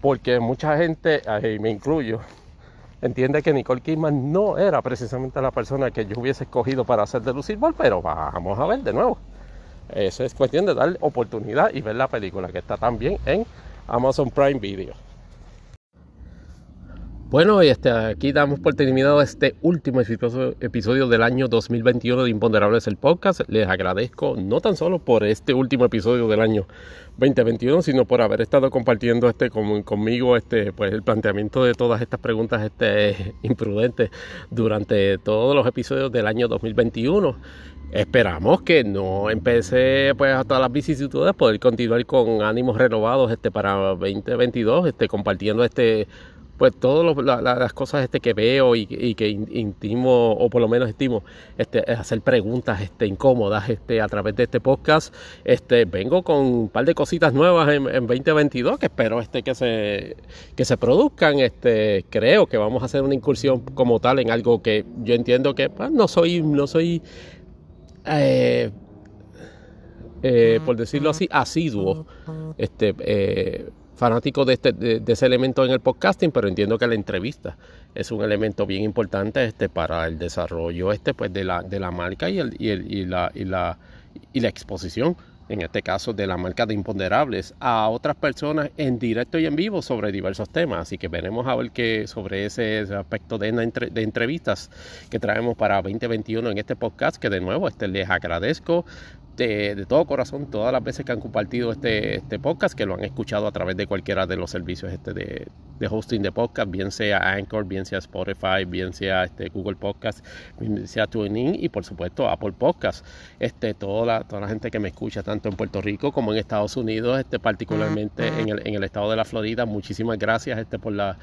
Porque mucha gente, y me incluyo, entiende que Nicole Kidman no era precisamente la persona que yo hubiese escogido para hacer de Lucille Ball, pero vamos a ver de nuevo. Eso es cuestión de darle oportunidad y ver la película que está también en Amazon Prime Video. Bueno, y este, aquí damos por terminado este último episodio del año 2021 de Imponderables el podcast. Les agradezco no tan solo por este último episodio del año 2021, sino por haber estado compartiendo este conmigo este pues el planteamiento de todas estas preguntas este imprudentes durante todos los episodios del año 2021. Esperamos que no empecé pues hasta las vicisitudes poder continuar con ánimos renovados este para 2022 este compartiendo este pues todas las cosas este que veo y, que intimo o por lo menos estimo este hacer preguntas este incómodas este a través de este podcast. Este vengo con un par de cositas nuevas en, 2022 que espero este que se que se produzcan. Este creo que vamos a hacer una incursión como tal en algo que yo entiendo que pues, no soy no soy eh, eh, por decirlo así asiduo. Este eh, fanático de, este, de, ese elemento en el podcasting, pero entiendo que la entrevista es un elemento bien importante este, para el desarrollo este, pues, de, la, de la marca y, el, y, el, y, la, y, la, y la exposición en este caso de la marca de imponderables, a otras personas en directo y en vivo sobre diversos temas. Así que veremos a ver qué sobre ese, aspecto de, de, entrevistas que traemos para 2021 en este podcast, que de nuevo este, les agradezco de, todo corazón todas las veces que han compartido este, este podcast, que lo han escuchado a través de cualquiera de los servicios este de, hosting de podcast, bien sea Anchor, bien sea Spotify, bien sea este Google Podcast, bien sea TuneIn y por supuesto Apple Podcast. Este, toda, la, toda la gente que me escucha tanto en Puerto Rico como en Estados Unidos, este, particularmente en el, en el estado de la Florida, muchísimas gracias este, por la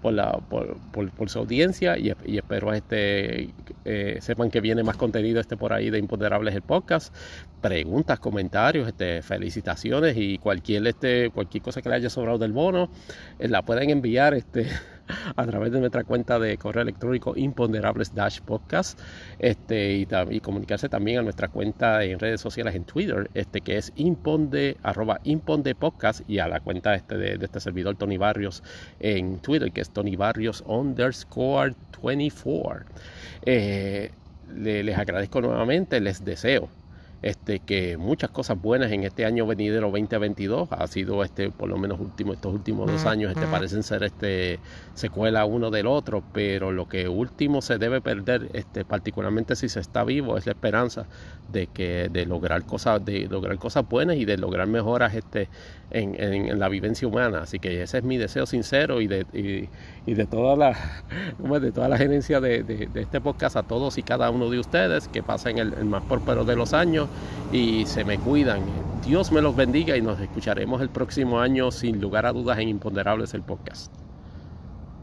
por, la, por, por, su audiencia y, espero este, eh, sepan que viene más contenido este por ahí de Imponderables el podcast. Preguntas, comentarios, este, felicitaciones y cualquier, este, cualquier cosa que le haya sobrado del bono, eh, la pueden enviar este, a través de nuestra cuenta de correo electrónico imponderables dash podcast este, y, comunicarse también a nuestra cuenta en redes sociales en Twitter, este, que es imponde, arroba imponde podcast y a la cuenta este de, este servidor Tony Barrios en Twitter, que es Tony Barrios underscore 24. Eh, les agradezco nuevamente, les deseo este, que muchas cosas buenas en este año venidero 2022 ha sido este por lo menos último, estos últimos dos años este, parecen ser este secuela uno del otro pero lo que último se debe perder este particularmente si se está vivo es la esperanza de que de lograr cosas de lograr cosas buenas y de lograr mejoras este en, en, la vivencia humana. Así que ese es mi deseo sincero y de y, de toda la de toda la gerencia de, de, este podcast a todos y cada uno de ustedes que pasen el, el más próspero de los años y se me cuidan. Dios me los bendiga y nos escucharemos el próximo año sin lugar a dudas en Imponderables el podcast.